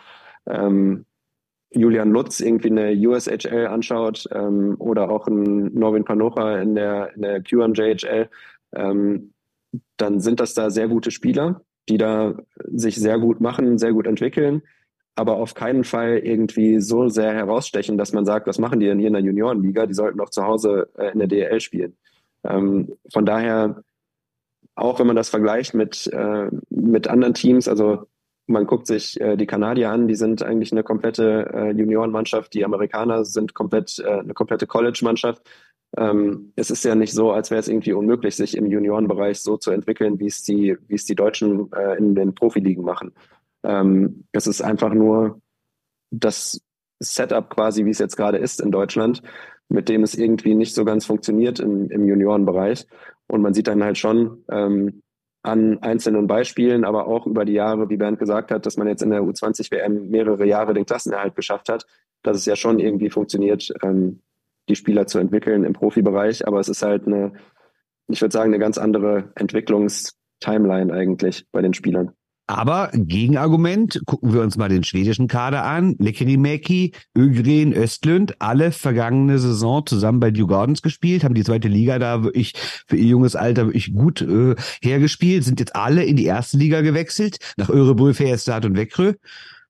ähm, Julian Lutz irgendwie eine USHL anschaut ähm, oder auch ein Norwin Panocha in der, in der Q1JHL, ähm, dann sind das da sehr gute Spieler, die da sich sehr gut machen, sehr gut entwickeln aber auf keinen Fall irgendwie so sehr herausstechen, dass man sagt, was machen die denn hier in der Juniorenliga? Die sollten doch zu Hause äh, in der DL spielen. Ähm, von daher, auch wenn man das vergleicht mit, äh, mit anderen Teams, also man guckt sich äh, die Kanadier an, die sind eigentlich eine komplette äh, Juniorenmannschaft, die Amerikaner sind komplett äh, eine komplette College-Mannschaft. Ähm, es ist ja nicht so, als wäre es irgendwie unmöglich, sich im Juniorenbereich so zu entwickeln, wie es die, wie es die Deutschen äh, in den Profiligen machen. Ähm, es ist einfach nur das Setup quasi, wie es jetzt gerade ist in Deutschland, mit dem es irgendwie nicht so ganz funktioniert im, im Juniorenbereich. Und man sieht dann halt schon ähm, an einzelnen Beispielen, aber auch über die Jahre, wie Bernd gesagt hat, dass man jetzt in der U20-WM mehrere Jahre den Klassenerhalt geschafft hat, dass es ja schon irgendwie funktioniert, ähm, die Spieler zu entwickeln im Profibereich. Aber es ist halt eine, ich würde sagen, eine ganz andere Entwicklungstimeline eigentlich bei den Spielern. Aber Gegenargument, gucken wir uns mal den schwedischen Kader an. Lekerimäki, Ögren, Östlund, alle vergangene Saison zusammen bei New Gardens gespielt, haben die zweite Liga da wirklich für ihr junges Alter wirklich gut äh, hergespielt, sind jetzt alle in die erste Liga gewechselt, nach Örebro, Fährstad und Wekrö.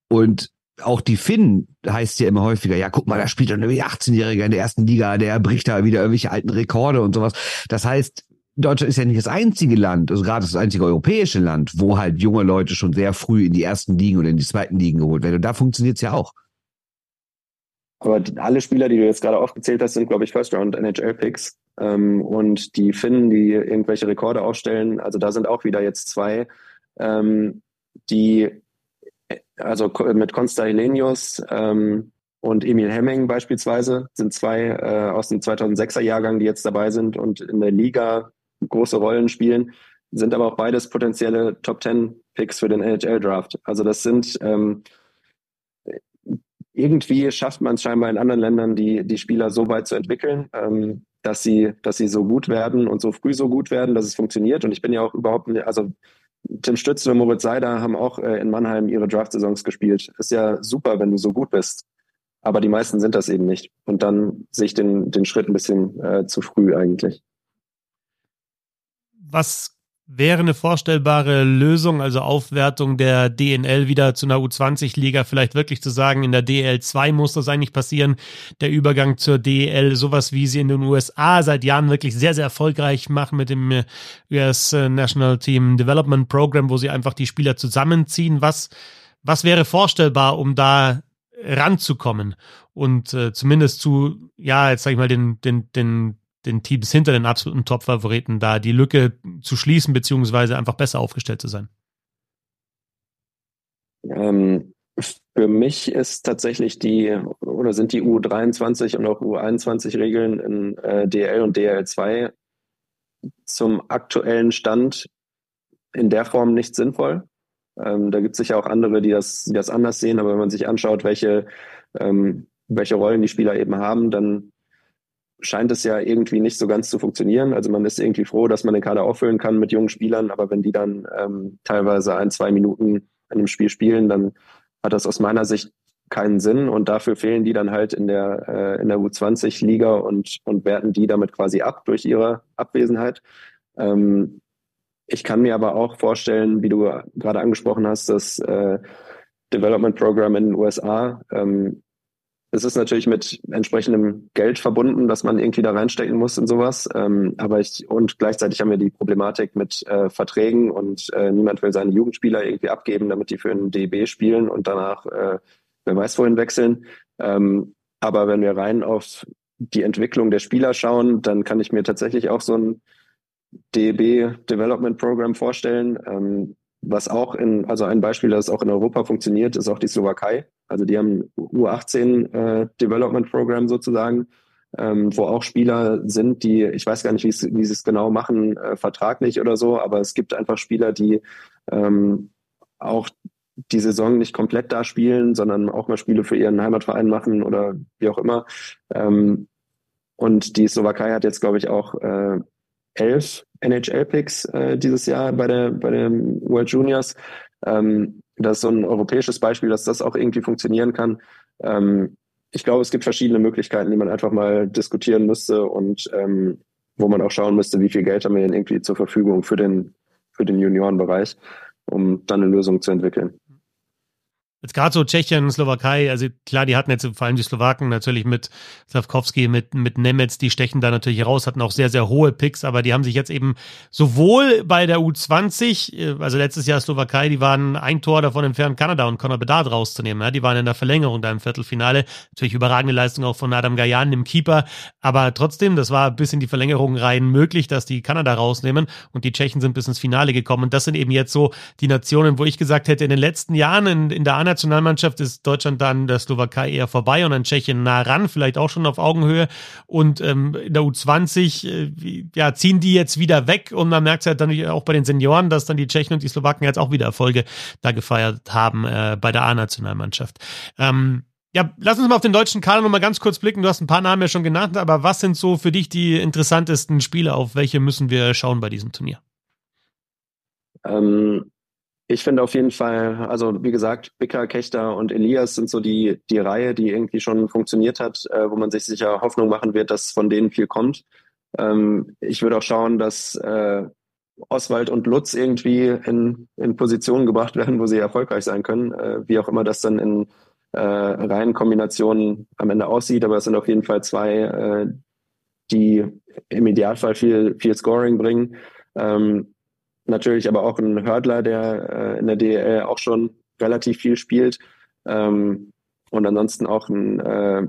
Und auch die Finnen heißt ja immer häufiger, ja, guck mal, da spielt doch ein 18-Jähriger in der ersten Liga, der bricht da wieder irgendwelche alten Rekorde und sowas. Das heißt, Deutschland ist ja nicht das einzige Land, also gerade das einzige europäische Land, wo halt junge Leute schon sehr früh in die ersten Ligen oder in die zweiten Ligen geholt werden. Und da funktioniert es ja auch. Aber alle Spieler, die du jetzt gerade aufgezählt hast, sind, glaube ich, First-Round NHL-Picks. Ähm, und die Finnen, die irgendwelche Rekorde aufstellen, also da sind auch wieder jetzt zwei, ähm, die, also mit Konsta Helenius ähm, und Emil Hemming beispielsweise sind zwei äh, aus dem 2006er Jahrgang, die jetzt dabei sind und in der Liga große Rollen spielen, sind aber auch beides potenzielle Top Ten Picks für den NHL Draft. Also das sind ähm, irgendwie schafft man es scheinbar in anderen Ländern, die, die Spieler so weit zu entwickeln, ähm, dass sie, dass sie so gut werden und so früh so gut werden, dass es funktioniert. Und ich bin ja auch überhaupt nicht, also Tim Stützel und Moritz Seider haben auch äh, in Mannheim ihre Draft-Saisons gespielt. Ist ja super, wenn du so gut bist. Aber die meisten sind das eben nicht. Und dann sehe ich den, den Schritt ein bisschen äh, zu früh eigentlich was wäre eine vorstellbare Lösung, also Aufwertung der DNL wieder zu einer U20-Liga, vielleicht wirklich zu sagen, in der DL 2 muss das eigentlich passieren, der Übergang zur DL, sowas wie sie in den USA seit Jahren wirklich sehr, sehr erfolgreich machen mit dem US National Team Development Program, wo sie einfach die Spieler zusammenziehen. Was, was wäre vorstellbar, um da ranzukommen und äh, zumindest zu, ja, jetzt sag ich mal, den, den, den den Teams hinter den absoluten Top-Favoriten da die Lücke zu schließen, beziehungsweise einfach besser aufgestellt zu sein? Ähm, für mich ist tatsächlich die, oder sind die U23 und auch U21-Regeln in äh, DL und DL2 zum aktuellen Stand in der Form nicht sinnvoll. Ähm, da gibt es sicher auch andere, die das, die das anders sehen, aber wenn man sich anschaut, welche, ähm, welche Rollen die Spieler eben haben, dann scheint es ja irgendwie nicht so ganz zu funktionieren. Also man ist irgendwie froh, dass man den Kader auffüllen kann mit jungen Spielern, aber wenn die dann ähm, teilweise ein, zwei Minuten in einem Spiel spielen, dann hat das aus meiner Sicht keinen Sinn und dafür fehlen die dann halt in der äh, in der U20 -Liga und und werten die damit quasi ab durch ihre Abwesenheit. Ähm, ich kann mir aber auch vorstellen, wie du gerade angesprochen hast, das äh, Development Program in den USA ähm, es ist natürlich mit entsprechendem Geld verbunden, dass man irgendwie da reinstecken muss in sowas. Ähm, aber ich, und gleichzeitig haben wir die Problematik mit äh, Verträgen und äh, niemand will seine Jugendspieler irgendwie abgeben, damit die für einen DB spielen und danach, äh, wer weiß wohin wechseln. Ähm, aber wenn wir rein auf die Entwicklung der Spieler schauen, dann kann ich mir tatsächlich auch so ein DB Development Program vorstellen. Ähm, was auch in, also ein Beispiel, das auch in Europa funktioniert, ist auch die Slowakei. Also die haben U18 äh, Development Program sozusagen, ähm, wo auch Spieler sind, die, ich weiß gar nicht, wie sie es genau machen, äh, vertraglich oder so, aber es gibt einfach Spieler, die ähm, auch die Saison nicht komplett da spielen, sondern auch mal Spiele für ihren Heimatverein machen oder wie auch immer. Ähm, und die Slowakei hat jetzt, glaube ich, auch äh, elf NHL-Picks äh, dieses Jahr bei der bei den World Juniors. Ähm, das ist so ein europäisches Beispiel, dass das auch irgendwie funktionieren kann. Ähm, ich glaube, es gibt verschiedene Möglichkeiten, die man einfach mal diskutieren müsste und ähm, wo man auch schauen müsste, wie viel Geld haben wir denn irgendwie zur Verfügung für den für den Juniorenbereich, um dann eine Lösung zu entwickeln. Jetzt gerade so Tschechien, Slowakei, also klar, die hatten jetzt vor allem die Slowaken natürlich mit Slavkovski, mit, mit Nemetz, die stechen da natürlich raus, hatten auch sehr, sehr hohe Picks, aber die haben sich jetzt eben sowohl bei der U20, äh, also letztes Jahr Slowakei, die waren ein Tor davon entfernt, Kanada und Conor Bedard rauszunehmen. Ja, die waren in der Verlängerung da im Viertelfinale. Natürlich überragende Leistung auch von Adam Gajan, dem Keeper, aber trotzdem, das war bis in die Verlängerung rein möglich, dass die Kanada rausnehmen und die Tschechen sind bis ins Finale gekommen. Und das sind eben jetzt so die Nationen, wo ich gesagt hätte, in den letzten Jahren in, in der A-Nationalmannschaft ist Deutschland dann der Slowakei eher vorbei und dann Tschechien nah ran, vielleicht auch schon auf Augenhöhe. Und ähm, in der U20 äh, ja, ziehen die jetzt wieder weg und man merkt es halt dann auch bei den Senioren, dass dann die Tschechen und die Slowaken jetzt auch wieder Erfolge da gefeiert haben äh, bei der A-Nationalmannschaft. Ähm, ja, lass uns mal auf den deutschen Kader noch mal ganz kurz blicken. Du hast ein paar Namen ja schon genannt, aber was sind so für dich die interessantesten Spiele? Auf welche müssen wir schauen bei diesem Turnier? Ähm, ich finde auf jeden Fall, also wie gesagt, Bicker, Kechter und Elias sind so die, die Reihe, die irgendwie schon funktioniert hat, äh, wo man sich sicher Hoffnung machen wird, dass von denen viel kommt. Ähm, ich würde auch schauen, dass äh, Oswald und Lutz irgendwie in, in Positionen gebracht werden, wo sie erfolgreich sein können, äh, wie auch immer das dann in äh, Reihenkombinationen am Ende aussieht. Aber es sind auf jeden Fall zwei, äh, die im Idealfall viel, viel Scoring bringen. Ähm, natürlich aber auch ein Hördler, der äh, in der DL auch schon relativ viel spielt. Ähm, und ansonsten auch ein äh,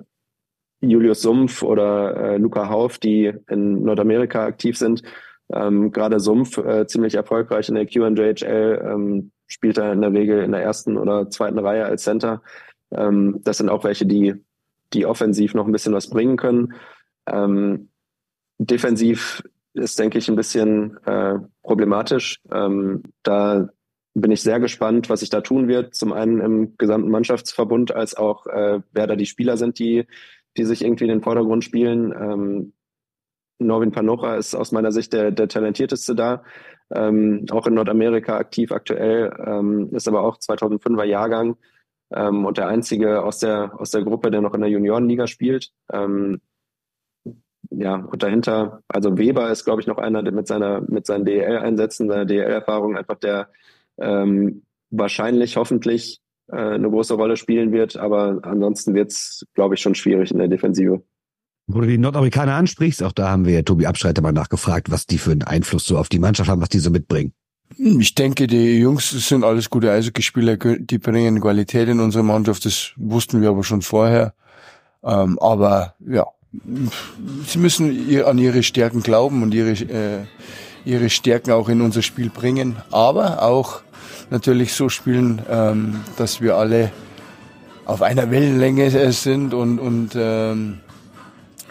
Julius Sumpf oder äh, Luca Hauf, die in Nordamerika aktiv sind. Ähm, Gerade Sumpf äh, ziemlich erfolgreich in der QJHL, ähm, spielt er in der Regel in der ersten oder zweiten Reihe als Center. Ähm, das sind auch welche, die, die offensiv noch ein bisschen was bringen können. Ähm, defensiv ist, denke ich, ein bisschen äh, problematisch. Ähm, da bin ich sehr gespannt, was sich da tun wird. Zum einen im gesamten Mannschaftsverbund, als auch äh, wer da die Spieler sind, die, die sich irgendwie in den Vordergrund spielen. Ähm, Norwin Panocha ist aus meiner Sicht der, der talentierteste da. Ähm, auch in Nordamerika aktiv aktuell, ähm, ist aber auch 2005er Jahrgang ähm, und der einzige aus der, aus der Gruppe, der noch in der Juniorenliga spielt. Ähm, ja, und dahinter, also Weber ist, glaube ich, noch einer, der mit seiner, mit seinen DEL-Einsätzen, seiner DEL-Erfahrung einfach der ähm, wahrscheinlich, hoffentlich äh, eine große Rolle spielen wird. Aber ansonsten wird es, glaube ich, schon schwierig in der Defensive. Wo du die Nordamerikaner ansprichst, auch da haben wir ja Tobi Abschreiter mal nachgefragt, was die für einen Einfluss so auf die Mannschaft haben, was die so mitbringen. Ich denke, die Jungs sind alles gute Eishockeyspieler, die bringen Qualität in unsere Mannschaft, das wussten wir aber schon vorher. Ähm, aber ja, sie müssen an ihre Stärken glauben und ihre, äh, ihre Stärken auch in unser Spiel bringen, aber auch natürlich so spielen, ähm, dass wir alle auf einer Wellenlänge sind und, und ähm,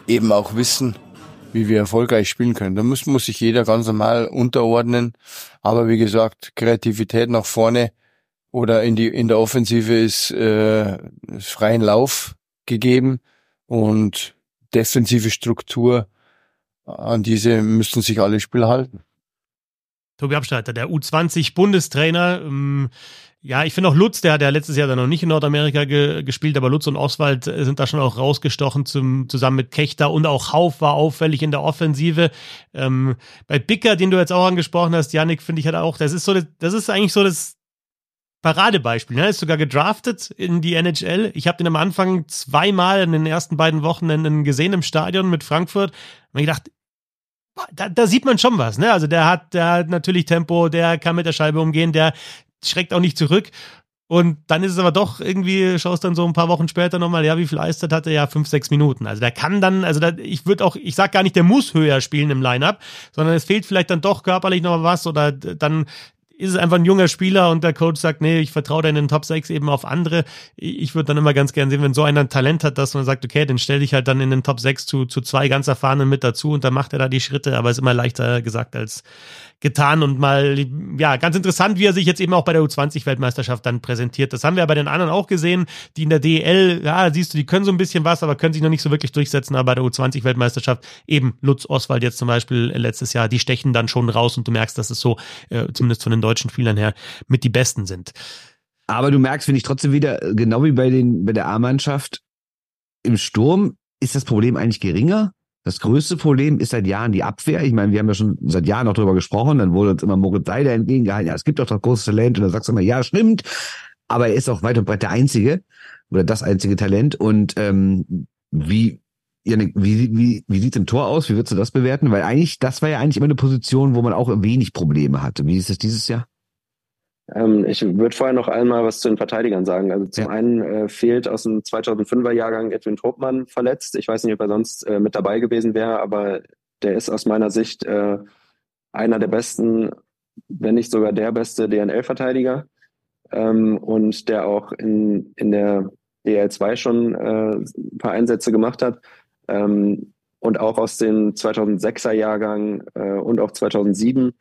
eben auch wissen, wie wir erfolgreich spielen können. Da muss, muss sich jeder ganz normal unterordnen. Aber wie gesagt, Kreativität nach vorne oder in die in der Offensive ist, äh, ist freien Lauf gegeben und defensive Struktur an diese müssen sich alle Spieler halten. Tobi Abstreiter, der U20-Bundestrainer. Ähm, ja, ich finde auch Lutz, der hat ja letztes Jahr dann noch nicht in Nordamerika ge gespielt, aber Lutz und Oswald sind da schon auch rausgestochen zum, zusammen mit Kechter und auch Hauf war auffällig in der Offensive. Ähm, bei Bicker, den du jetzt auch angesprochen hast, Yannick, finde ich halt auch, das ist so, das ist eigentlich so das Paradebeispiel. Ne? Er ist sogar gedraftet in die NHL. Ich habe den am Anfang zweimal in den ersten beiden Wochenenden gesehen im Stadion mit Frankfurt. Und ich dachte, da, da sieht man schon was, ne? Also der hat, der hat natürlich Tempo, der kann mit der Scheibe umgehen, der schreckt auch nicht zurück. Und dann ist es aber doch irgendwie, schaust dann so ein paar Wochen später nochmal, ja, wie viel Eiszeit hat er? Ja, fünf, sechs Minuten. Also der kann dann, also da, ich würde auch, ich sag gar nicht, der muss höher spielen im Lineup, sondern es fehlt vielleicht dann doch körperlich noch was oder dann ist es einfach ein junger Spieler und der Coach sagt, nee, ich vertraue da in den Top 6 eben auf andere. Ich würde dann immer ganz gern sehen, wenn so einer ein Talent hat, dass man sagt, okay, den stell dich halt dann in den Top 6 zu, zu zwei ganz Erfahrenen mit dazu und dann macht er da die Schritte, aber ist immer leichter gesagt als getan und mal, ja, ganz interessant, wie er sich jetzt eben auch bei der U20-Weltmeisterschaft dann präsentiert. Das haben wir ja bei den anderen auch gesehen, die in der DL, ja, siehst du, die können so ein bisschen was, aber können sich noch nicht so wirklich durchsetzen, aber bei der U20-Weltmeisterschaft eben Lutz Oswald jetzt zum Beispiel letztes Jahr, die stechen dann schon raus und du merkst, dass es so, äh, zumindest von den deutschen Spielern her, mit die Besten sind. Aber du merkst, finde ich trotzdem wieder, genau wie bei den, bei der A-Mannschaft, im Sturm ist das Problem eigentlich geringer. Das größte Problem ist seit Jahren die Abwehr. Ich meine, wir haben ja schon seit Jahren noch drüber gesprochen. Dann wurde uns immer Moritz Seider entgegengehalten. Ja, es gibt doch das große Talent. Und dann sagst du immer, ja, stimmt. Aber er ist auch weit und breit der Einzige oder das einzige Talent. Und ähm, wie, wie, wie, wie sieht es im Tor aus? Wie würdest du das bewerten? Weil eigentlich, das war ja eigentlich immer eine Position, wo man auch wenig Probleme hatte. Wie ist es dieses Jahr? Ähm, ich würde vorher noch einmal was zu den Verteidigern sagen. Also zum ja. einen äh, fehlt aus dem 2005er Jahrgang Edwin Tropmann verletzt. Ich weiß nicht, ob er sonst äh, mit dabei gewesen wäre, aber der ist aus meiner Sicht äh, einer der besten, wenn nicht sogar der beste DNL-Verteidiger ähm, und der auch in, in der DL2 schon äh, ein paar Einsätze gemacht hat. Ähm, und auch aus dem 2006er Jahrgang äh, und auch 2007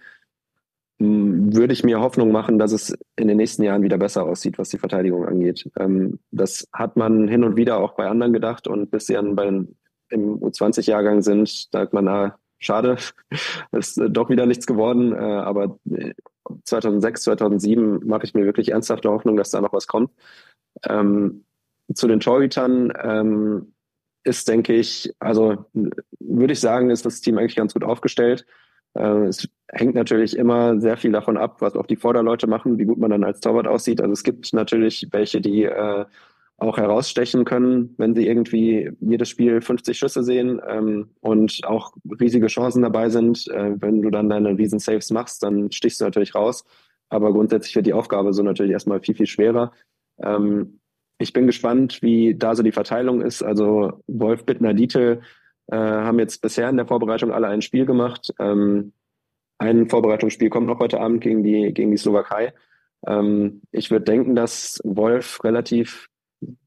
würde ich mir Hoffnung machen, dass es in den nächsten Jahren wieder besser aussieht, was die Verteidigung angeht. Ähm, das hat man hin und wieder auch bei anderen gedacht und bis sie dann beim, im U20-Jahrgang sind, sagt man, ah, schade, ist doch wieder nichts geworden. Äh, aber 2006, 2007 mache ich mir wirklich ernsthafte Hoffnung, dass da noch was kommt. Ähm, zu den Torhütern ähm, ist, denke ich, also würde ich sagen, ist das Team eigentlich ganz gut aufgestellt. Äh, es hängt natürlich immer sehr viel davon ab, was auch die Vorderleute machen, wie gut man dann als Torwart aussieht. Also es gibt natürlich welche, die äh, auch herausstechen können, wenn sie irgendwie jedes Spiel 50 Schüsse sehen ähm, und auch riesige Chancen dabei sind. Äh, wenn du dann deine riesen Saves machst, dann stichst du natürlich raus. Aber grundsätzlich wird die Aufgabe so natürlich erstmal viel, viel schwerer. Ähm, ich bin gespannt, wie da so die Verteilung ist. Also Wolf Bittner, Dietl äh, haben jetzt bisher in der Vorbereitung alle ein Spiel gemacht. Ähm, ein Vorbereitungsspiel kommt noch heute Abend gegen die, gegen die Slowakei. Ähm, ich würde denken, dass Wolf relativ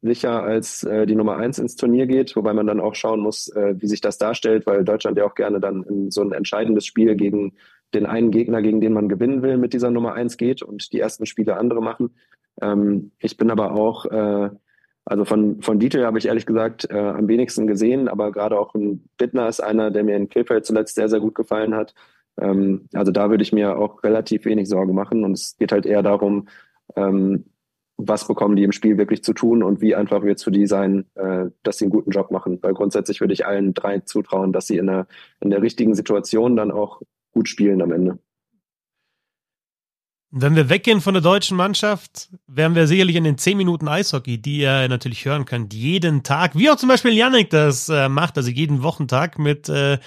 sicher als äh, die Nummer eins ins Turnier geht, wobei man dann auch schauen muss, äh, wie sich das darstellt, weil Deutschland ja auch gerne dann in so ein entscheidendes Spiel gegen den einen Gegner, gegen den man gewinnen will, mit dieser Nummer eins geht und die ersten Spiele andere machen. Ähm, ich bin aber auch äh, also von, von Dieter habe ich ehrlich gesagt äh, am wenigsten gesehen, aber gerade auch ein Bittner ist einer, der mir in Krefeld zuletzt sehr, sehr gut gefallen hat. Ähm, also da würde ich mir auch relativ wenig Sorgen machen und es geht halt eher darum, ähm, was bekommen die im Spiel wirklich zu tun und wie einfach wird es für die sein, äh, dass sie einen guten Job machen. Weil grundsätzlich würde ich allen drei zutrauen, dass sie in der, in der richtigen Situation dann auch gut spielen am Ende. Wenn wir weggehen von der deutschen Mannschaft, wären wir sicherlich in den 10 Minuten Eishockey, die ihr natürlich hören könnt, jeden Tag, wie auch zum Beispiel Yannick das äh, macht, also jeden Wochentag mit äh,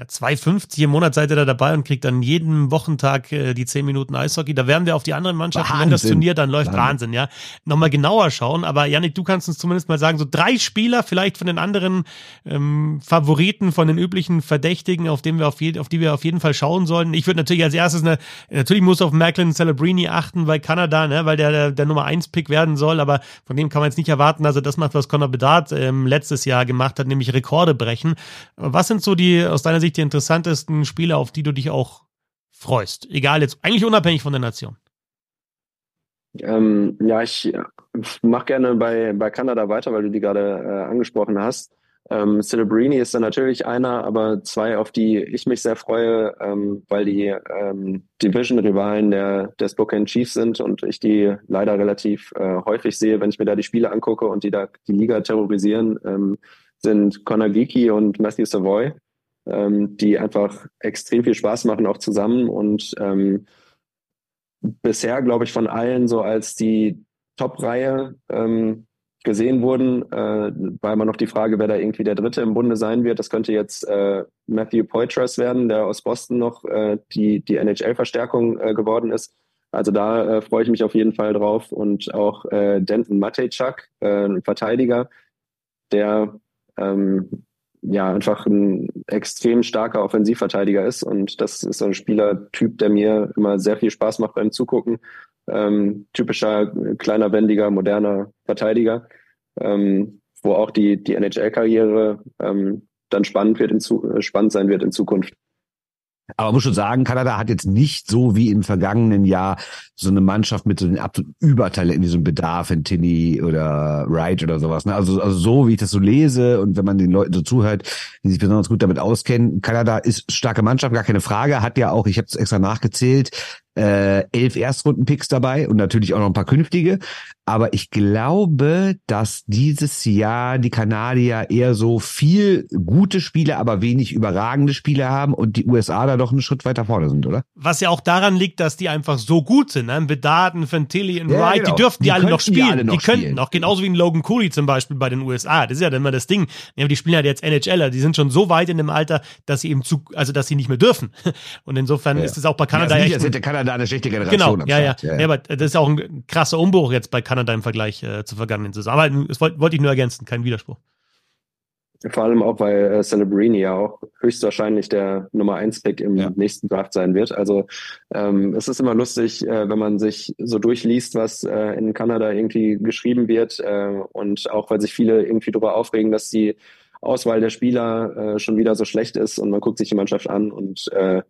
ja, 2,50 im Monat seid ihr da dabei und kriegt dann jeden Wochentag äh, die 10 Minuten Eishockey. Da werden wir auf die anderen Mannschaften, Wahnsinn. wenn das Turnier dann läuft, Wahnsinn, Wahnsinn ja, nochmal genauer schauen. Aber Janik, du kannst uns zumindest mal sagen, so drei Spieler vielleicht von den anderen ähm, Favoriten, von den üblichen Verdächtigen, auf, dem wir auf, je, auf die wir auf jeden Fall schauen sollen. Ich würde natürlich als erstes, eine, natürlich muss auf Macklin Celebrini achten bei Kanada, ne, weil der, der, der Nummer 1 Pick werden soll, aber von dem kann man jetzt nicht erwarten, dass er das macht, was Conor Bedard ähm, letztes Jahr gemacht hat, nämlich Rekorde brechen. Was sind so die aus deiner Sicht Sicht die interessantesten Spiele, auf die du dich auch freust? Egal jetzt, eigentlich unabhängig von der Nation. Ähm, ja, ich mache gerne bei, bei Kanada weiter, weil du die gerade äh, angesprochen hast. Ähm, Celebrini ist dann natürlich einer, aber zwei, auf die ich mich sehr freue, ähm, weil die ähm, Division-Rivalen der, der Spokane Chiefs sind und ich die leider relativ äh, häufig sehe, wenn ich mir da die Spiele angucke und die da die Liga terrorisieren, ähm, sind Connor Geeky und Matthew Savoy ähm, die einfach extrem viel Spaß machen, auch zusammen und ähm, bisher, glaube ich, von allen so als die Top-Reihe ähm, gesehen wurden, äh, war immer noch die Frage, wer da irgendwie der Dritte im Bunde sein wird. Das könnte jetzt äh, Matthew Poitras werden, der aus Boston noch äh, die, die NHL-Verstärkung äh, geworden ist. Also da äh, freue ich mich auf jeden Fall drauf. Und auch äh, Denton Matejczak, ein Verteidiger, der ähm, ja einfach ein extrem starker Offensivverteidiger ist. Und das ist so ein Spielertyp, der mir immer sehr viel Spaß macht beim Zugucken. Ähm, typischer kleiner, wendiger, moderner Verteidiger, ähm, wo auch die, die NHL-Karriere ähm, dann spannend wird in zu, spannend sein wird in Zukunft. Aber man muss schon sagen, Kanada hat jetzt nicht so wie im vergangenen Jahr so eine Mannschaft mit so einem absoluten Übertalent, wie so ein Bedarf in Tinny oder Wright oder sowas. Ne? Also, also so, wie ich das so lese und wenn man den Leuten so zuhört, die sich besonders gut damit auskennen, Kanada ist starke Mannschaft, gar keine Frage, hat ja auch, ich habe es extra nachgezählt, äh, elf Erstrundenpicks dabei und natürlich auch noch ein paar künftige. Aber ich glaube, dass dieses Jahr die Kanadier eher so viel gute Spiele, aber wenig überragende Spiele haben und die USA da doch einen Schritt weiter vorne sind, oder? Was ja auch daran liegt, dass die einfach so gut sind. Ne? Bedaten, Fantilli und ja, Wright, genau. die dürften die, die alle noch spielen. Die, alle noch die könnten spielen. noch, genauso wie ein Logan Cooley zum Beispiel bei den USA. Das ist ja dann immer das Ding. Ja, die spielen halt jetzt NHLer, die sind schon so weit in dem Alter, dass sie eben zu, also dass sie nicht mehr dürfen. Und insofern ja. ist es auch bei Kanada ja, also nicht, echt. Als Kanada eine schlechte Generation. Genau, ja, ja, ja, ja. aber das ist auch ein krasser Umbruch jetzt bei Kanada im Vergleich äh, zur vergangenen Saison. Aber das wollte wollt ich nur ergänzen, kein Widerspruch. Vor allem auch, weil äh, Celebrini ja auch höchstwahrscheinlich der Nummer 1 Pick im ja. nächsten Draft sein wird. Also ähm, es ist immer lustig, äh, wenn man sich so durchliest, was äh, in Kanada irgendwie geschrieben wird äh, und auch weil sich viele irgendwie darüber aufregen, dass die Auswahl der Spieler äh, schon wieder so schlecht ist und man guckt sich die Mannschaft an und äh,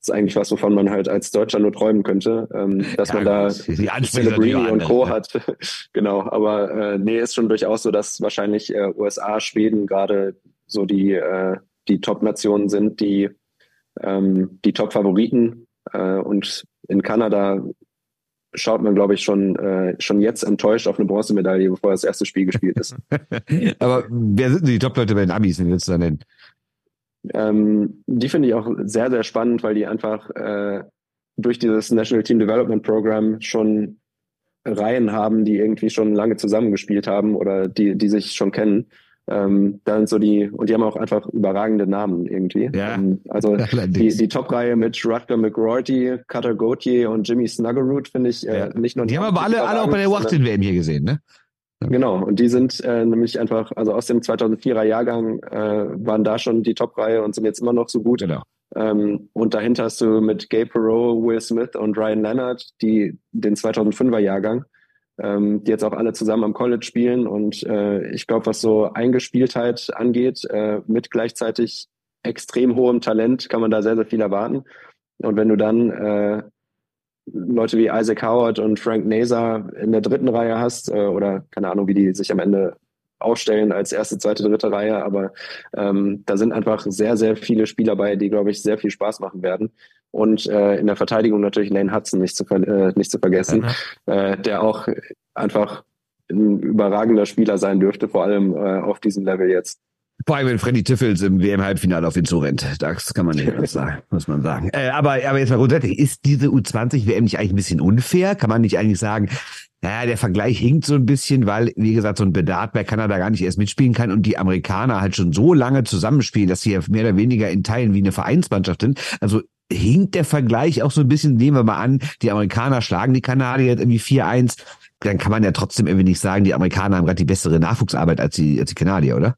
ist eigentlich was, wovon man halt als Deutscher nur träumen könnte, ähm, dass ja, man da Celebrini und Co. hat. genau, aber äh, nee, ist schon durchaus so, dass wahrscheinlich äh, USA, Schweden gerade so die, äh, die Top-Nationen sind, die ähm, die Top-Favoriten äh, und in Kanada schaut man, glaube ich, schon, äh, schon jetzt enttäuscht auf eine Bronzemedaille, bevor das erste Spiel gespielt ist. Aber wer sind die Top-Leute bei den Amis, wenn willst du da nennen? Ähm, die finde ich auch sehr, sehr spannend, weil die einfach äh, durch dieses National Team Development Program schon Reihen haben, die irgendwie schon lange zusammengespielt haben oder die, die sich schon kennen. Ähm, da sind so die, und die haben auch einfach überragende Namen irgendwie. Ja, ähm, also die, die Top-Reihe mit Rutger McGroarty, Cutter Gauthier und Jimmy Snuggerud finde ich äh, ja. nicht nur. Die haben aber alle, alle auch bei der Wachteln-WM hier gesehen, ne? Genau, und die sind äh, nämlich einfach, also aus dem 2004er Jahrgang äh, waren da schon die Top-Reihe und sind jetzt immer noch so gut. Genau. Ähm, und dahinter hast du mit Gabe Perot, Will Smith und Ryan Leonard, die den 2005er Jahrgang, ähm, die jetzt auch alle zusammen am College spielen. Und äh, ich glaube, was so Eingespieltheit angeht, äh, mit gleichzeitig extrem hohem Talent, kann man da sehr, sehr viel erwarten. Und wenn du dann äh, Leute wie Isaac Howard und Frank Naser in der dritten Reihe hast, äh, oder keine Ahnung, wie die sich am Ende aufstellen als erste, zweite, dritte Reihe, aber ähm, da sind einfach sehr, sehr viele Spieler bei, die, glaube ich, sehr viel Spaß machen werden. Und äh, in der Verteidigung natürlich Lane Hudson nicht zu, äh, nicht zu vergessen, ja. äh, der auch einfach ein überragender Spieler sein dürfte, vor allem äh, auf diesem Level jetzt. Vor allem, wenn Freddy Tiffels im WM-Halbfinale auf ihn zurennt. Das kann man nicht anders sagen, muss man sagen. Äh, aber, aber jetzt mal grundsätzlich, ist diese U20-WM nicht eigentlich ein bisschen unfair? Kann man nicht eigentlich sagen, naja, der Vergleich hinkt so ein bisschen, weil, wie gesagt, so ein Bedard bei Kanada gar nicht erst mitspielen kann und die Amerikaner halt schon so lange zusammenspielen, dass sie ja mehr oder weniger in Teilen wie eine Vereinsmannschaft sind. Also hinkt der Vergleich auch so ein bisschen, nehmen wir mal an, die Amerikaner schlagen die Kanadier jetzt irgendwie 4-1, dann kann man ja trotzdem irgendwie nicht sagen, die Amerikaner haben gerade die bessere Nachwuchsarbeit als die, als die Kanadier, oder?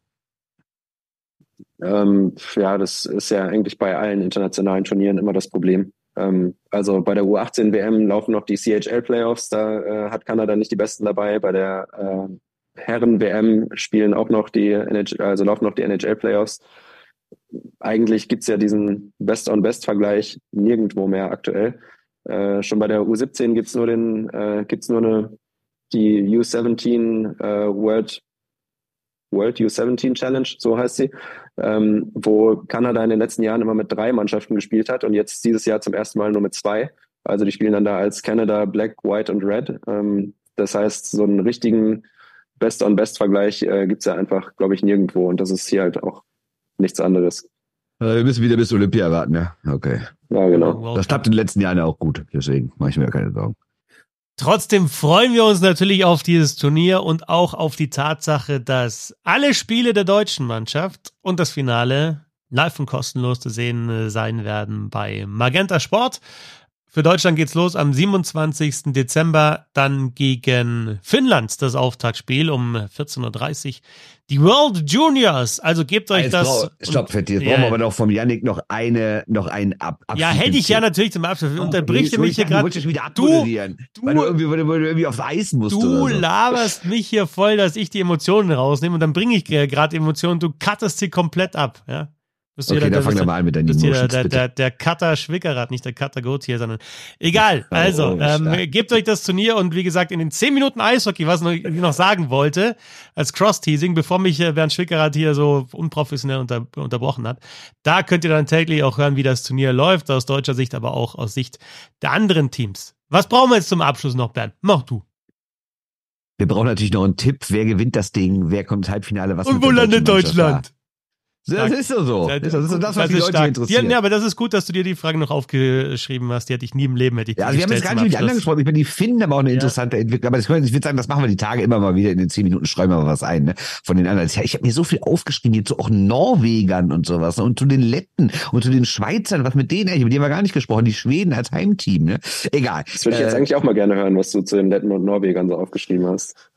Ähm, ja, das ist ja eigentlich bei allen internationalen Turnieren immer das Problem. Ähm, also bei der U18 WM laufen noch die CHL Playoffs, da äh, hat Kanada nicht die Besten dabei. Bei der äh, Herren WM spielen auch noch die NHL, also laufen noch die NHL Playoffs. Eigentlich gibt's ja diesen Best-on-Best-Vergleich nirgendwo mehr aktuell. Äh, schon bei der U17 gibt's nur den, äh, gibt's nur eine die U17 äh, World World U17 Challenge, so heißt sie, ähm, wo Kanada in den letzten Jahren immer mit drei Mannschaften gespielt hat und jetzt dieses Jahr zum ersten Mal nur mit zwei. Also die spielen dann da als Canada Black, White und Red. Ähm, das heißt, so einen richtigen Best-on-Best-Vergleich äh, gibt es ja einfach, glaube ich, nirgendwo. Und das ist hier halt auch nichts anderes. Also wir müssen wieder bis Olympia warten, ja. Okay. Ja, genau. Das klappt in den letzten Jahren ja auch gut. Deswegen mache ich mir keine Sorgen. Trotzdem freuen wir uns natürlich auf dieses Turnier und auch auf die Tatsache, dass alle Spiele der deutschen Mannschaft und das Finale live und kostenlos zu sehen äh, sein werden bei Magenta Sport. Für Deutschland geht's los am 27. Dezember, dann gegen Finnland das Auftaktspiel um 14.30 Uhr. Die World Juniors, also gebt euch jetzt das. Brauch, stopp, Fetti, jetzt brauchen wir aber noch vom Yannick noch eine, noch ein Ab Ja, hätte ich ja natürlich zum Abschluss. Oh, Unterbrichte mich hier gerade. Du du, weil du irgendwie, weil du irgendwie aufs Eis musst. Du so. laberst mich hier voll, dass ich die Emotionen rausnehme und dann bringe ich gerade Emotionen. Du cuttest sie komplett ab, ja. Okay, dann fang doch mal an mit deinen Emotions, der, der, der Cutter Schwickerrad, nicht der Cutter Gautier, sondern egal. Oh, also, oh, ähm, gebt euch das Turnier und wie gesagt, in den 10 Minuten Eishockey, was ich noch sagen wollte, als Cross-Teasing, bevor mich äh, Bernd Schwickerrad hier so unprofessionell unter, unterbrochen hat, da könnt ihr dann täglich auch hören, wie das Turnier läuft, aus deutscher Sicht, aber auch aus Sicht der anderen Teams. Was brauchen wir jetzt zum Abschluss noch, Bernd? Mach du. Wir brauchen natürlich noch einen Tipp. Wer gewinnt das Ding? Wer kommt ins Halbfinale? Was und wo landet Deutschland? Das ist so. so. Das ist so das, was die Leute stark. interessiert. Ja, aber das ist gut, dass du dir die Frage noch aufgeschrieben hast. Die hätte ich nie im Leben hätte ich Ja, also wir haben jetzt gar nicht mit die anderen gesprochen. Ich meine, die finden aber auch eine ja. interessante Entwicklung. Aber das, ich würde sagen, das machen wir die Tage immer mal wieder in den zehn Minuten streuen wir mal was ein, ne? Von den anderen. Ich habe mir so viel aufgeschrieben, jetzt so auch Norwegern und sowas. Ne? Und zu den Letten und zu den Schweizern, was mit denen eigentlich, mit denen haben wir gar nicht gesprochen. Die Schweden als Heimteam, ne? Egal. Das würde ich jetzt äh, eigentlich auch mal gerne hören, was du zu den Letten und Norwegern so aufgeschrieben hast.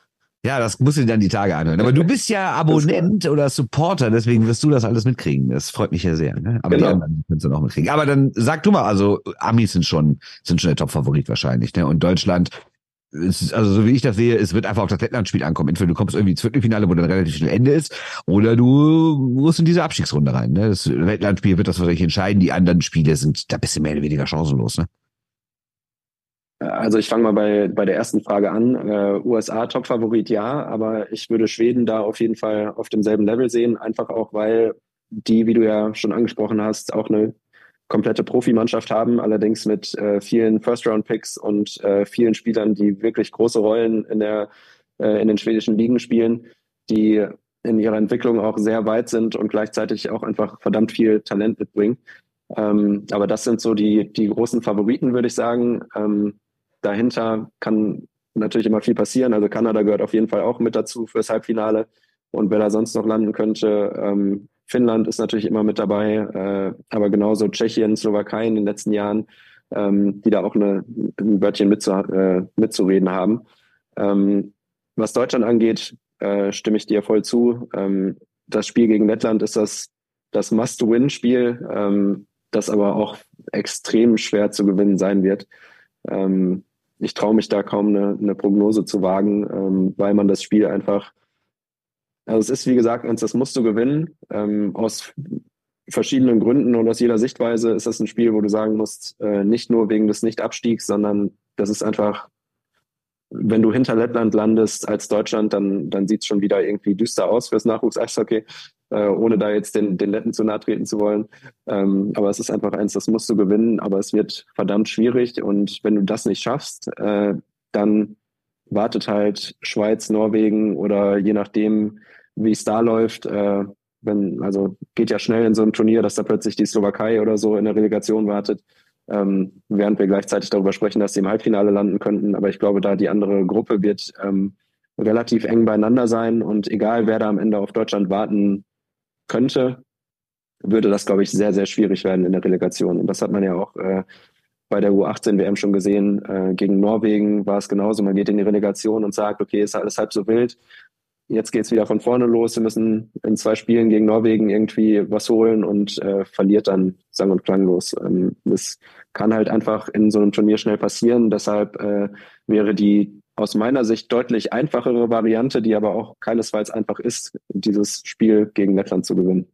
Ja, das musst du dann die Tage anhören. Aber du bist ja Abonnent oder Supporter, deswegen wirst du das alles mitkriegen. Das freut mich ja sehr. Ne? Aber genau. die anderen kannst du noch mitkriegen. Aber dann sag du mal, also Amis sind schon, sind schon der Top-Favorit wahrscheinlich. Ne? Und Deutschland, ist, also so wie ich das sehe, es wird einfach auf das Lettland-Spiel ankommen. Entweder du kommst irgendwie ins Viertelfinale, wo dann relativ schnell Ende ist, oder du musst in diese Abstiegsrunde rein. Ne? Das Lettland-Spiel wird das wahrscheinlich entscheiden. Die anderen Spiele sind da bist du mehr oder weniger chancenlos. Ne? Also ich fange mal bei, bei der ersten Frage an. Äh, USA Top-Favorit ja, aber ich würde Schweden da auf jeden Fall auf demselben Level sehen, einfach auch, weil die, wie du ja schon angesprochen hast, auch eine komplette Profimannschaft haben, allerdings mit äh, vielen First-Round-Picks und äh, vielen Spielern, die wirklich große Rollen in, der, äh, in den schwedischen Ligen spielen, die in ihrer Entwicklung auch sehr weit sind und gleichzeitig auch einfach verdammt viel Talent mitbringen. Ähm, aber das sind so die, die großen Favoriten, würde ich sagen. Ähm, dahinter kann natürlich immer viel passieren. Also Kanada gehört auf jeden Fall auch mit dazu fürs Halbfinale. Und wer da sonst noch landen könnte, ähm, Finnland ist natürlich immer mit dabei, äh, aber genauso Tschechien, Slowakei in den letzten Jahren, ähm, die da auch eine, ein Wörtchen mitzu, äh, mitzureden haben. Ähm, was Deutschland angeht, äh, stimme ich dir voll zu. Ähm, das Spiel gegen Lettland ist das, das Must-Win-Spiel, ähm, das aber auch extrem schwer zu gewinnen sein wird. Ähm, ich traue mich da kaum eine, eine Prognose zu wagen, ähm, weil man das Spiel einfach, also es ist wie gesagt, das musst du gewinnen, ähm, aus verschiedenen Gründen und aus jeder Sichtweise ist das ein Spiel, wo du sagen musst, äh, nicht nur wegen des Nicht-Abstiegs, sondern das ist einfach, wenn du hinter Lettland landest als Deutschland, dann, dann sieht es schon wieder irgendwie düster aus fürs Nachwuchs-Eishockey. Äh, ohne da jetzt den, den Letten zu nahe treten zu wollen. Ähm, aber es ist einfach eins, das musst du gewinnen, aber es wird verdammt schwierig und wenn du das nicht schaffst, äh, dann wartet halt Schweiz, Norwegen oder je nachdem, wie es da läuft, äh, wenn, also geht ja schnell in so einem Turnier, dass da plötzlich die Slowakei oder so in der Relegation wartet, ähm, während wir gleichzeitig darüber sprechen, dass sie im Halbfinale landen könnten. Aber ich glaube, da die andere Gruppe wird ähm, relativ eng beieinander sein und egal, wer da am Ende auf Deutschland warten könnte, würde das, glaube ich, sehr, sehr schwierig werden in der Relegation. Und das hat man ja auch äh, bei der U18-WM schon gesehen. Äh, gegen Norwegen war es genauso. Man geht in die Relegation und sagt, okay, ist alles halb so wild. Jetzt geht's wieder von vorne los. Wir müssen in zwei Spielen gegen Norwegen irgendwie was holen und äh, verliert dann sang- und klanglos. Ähm, das kann halt einfach in so einem Turnier schnell passieren. Deshalb äh, wäre die aus meiner Sicht deutlich einfachere Variante, die aber auch keinesfalls einfach ist, dieses Spiel gegen Lettland zu gewinnen.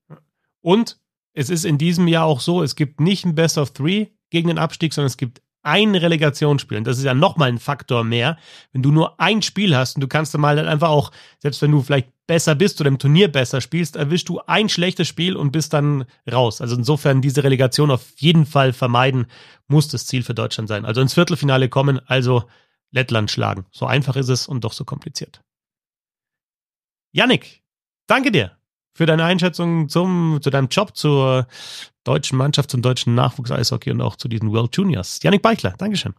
Und es ist in diesem Jahr auch so, es gibt nicht ein Best of Three gegen den Abstieg, sondern es gibt ein Relegationsspiel. Und das ist ja nochmal ein Faktor mehr. Wenn du nur ein Spiel hast und du kannst dann mal dann einfach auch, selbst wenn du vielleicht besser bist oder im Turnier besser spielst, erwischst du ein schlechtes Spiel und bist dann raus. Also insofern diese Relegation auf jeden Fall vermeiden, muss das Ziel für Deutschland sein. Also ins Viertelfinale kommen, also Lettland schlagen. So einfach ist es und doch so kompliziert. Yannick, danke dir für deine Einschätzung zum, zu deinem Job zur deutschen Mannschaft, zum deutschen Nachwuchs-Eishockey und auch zu diesen World Juniors. Yannick Beichler, Dankeschön.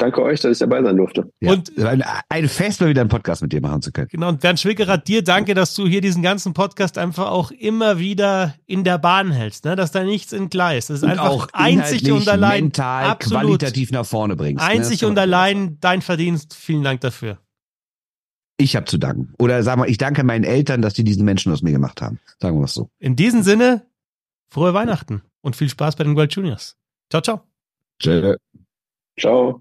Danke euch, dass ich dabei sein durfte. Ja, Und- ein, ein Fest, mal wieder einen Podcast mit dir machen zu können. Genau, und Bernd Schwickerath, dir danke, dass du hier diesen ganzen Podcast einfach auch immer wieder in der Bahn hältst, ne? dass da nichts entgleist. Das ist Und einfach auch einzig und allein, mental, absolut, qualitativ nach vorne bringst. ne? einzig Das und allein dein Verdienst. Vielen Dank dafür. Ich habe zu danken. Oder sag mal, ich danke meinen Eltern, dass die diesen Menschen aus mir gemacht haben. Sagen wir es so. In diesem Sinne, frohe Weihnachten und viel Spaß bei den World Juniors. Ciao, ciao. Tschö. Ciao.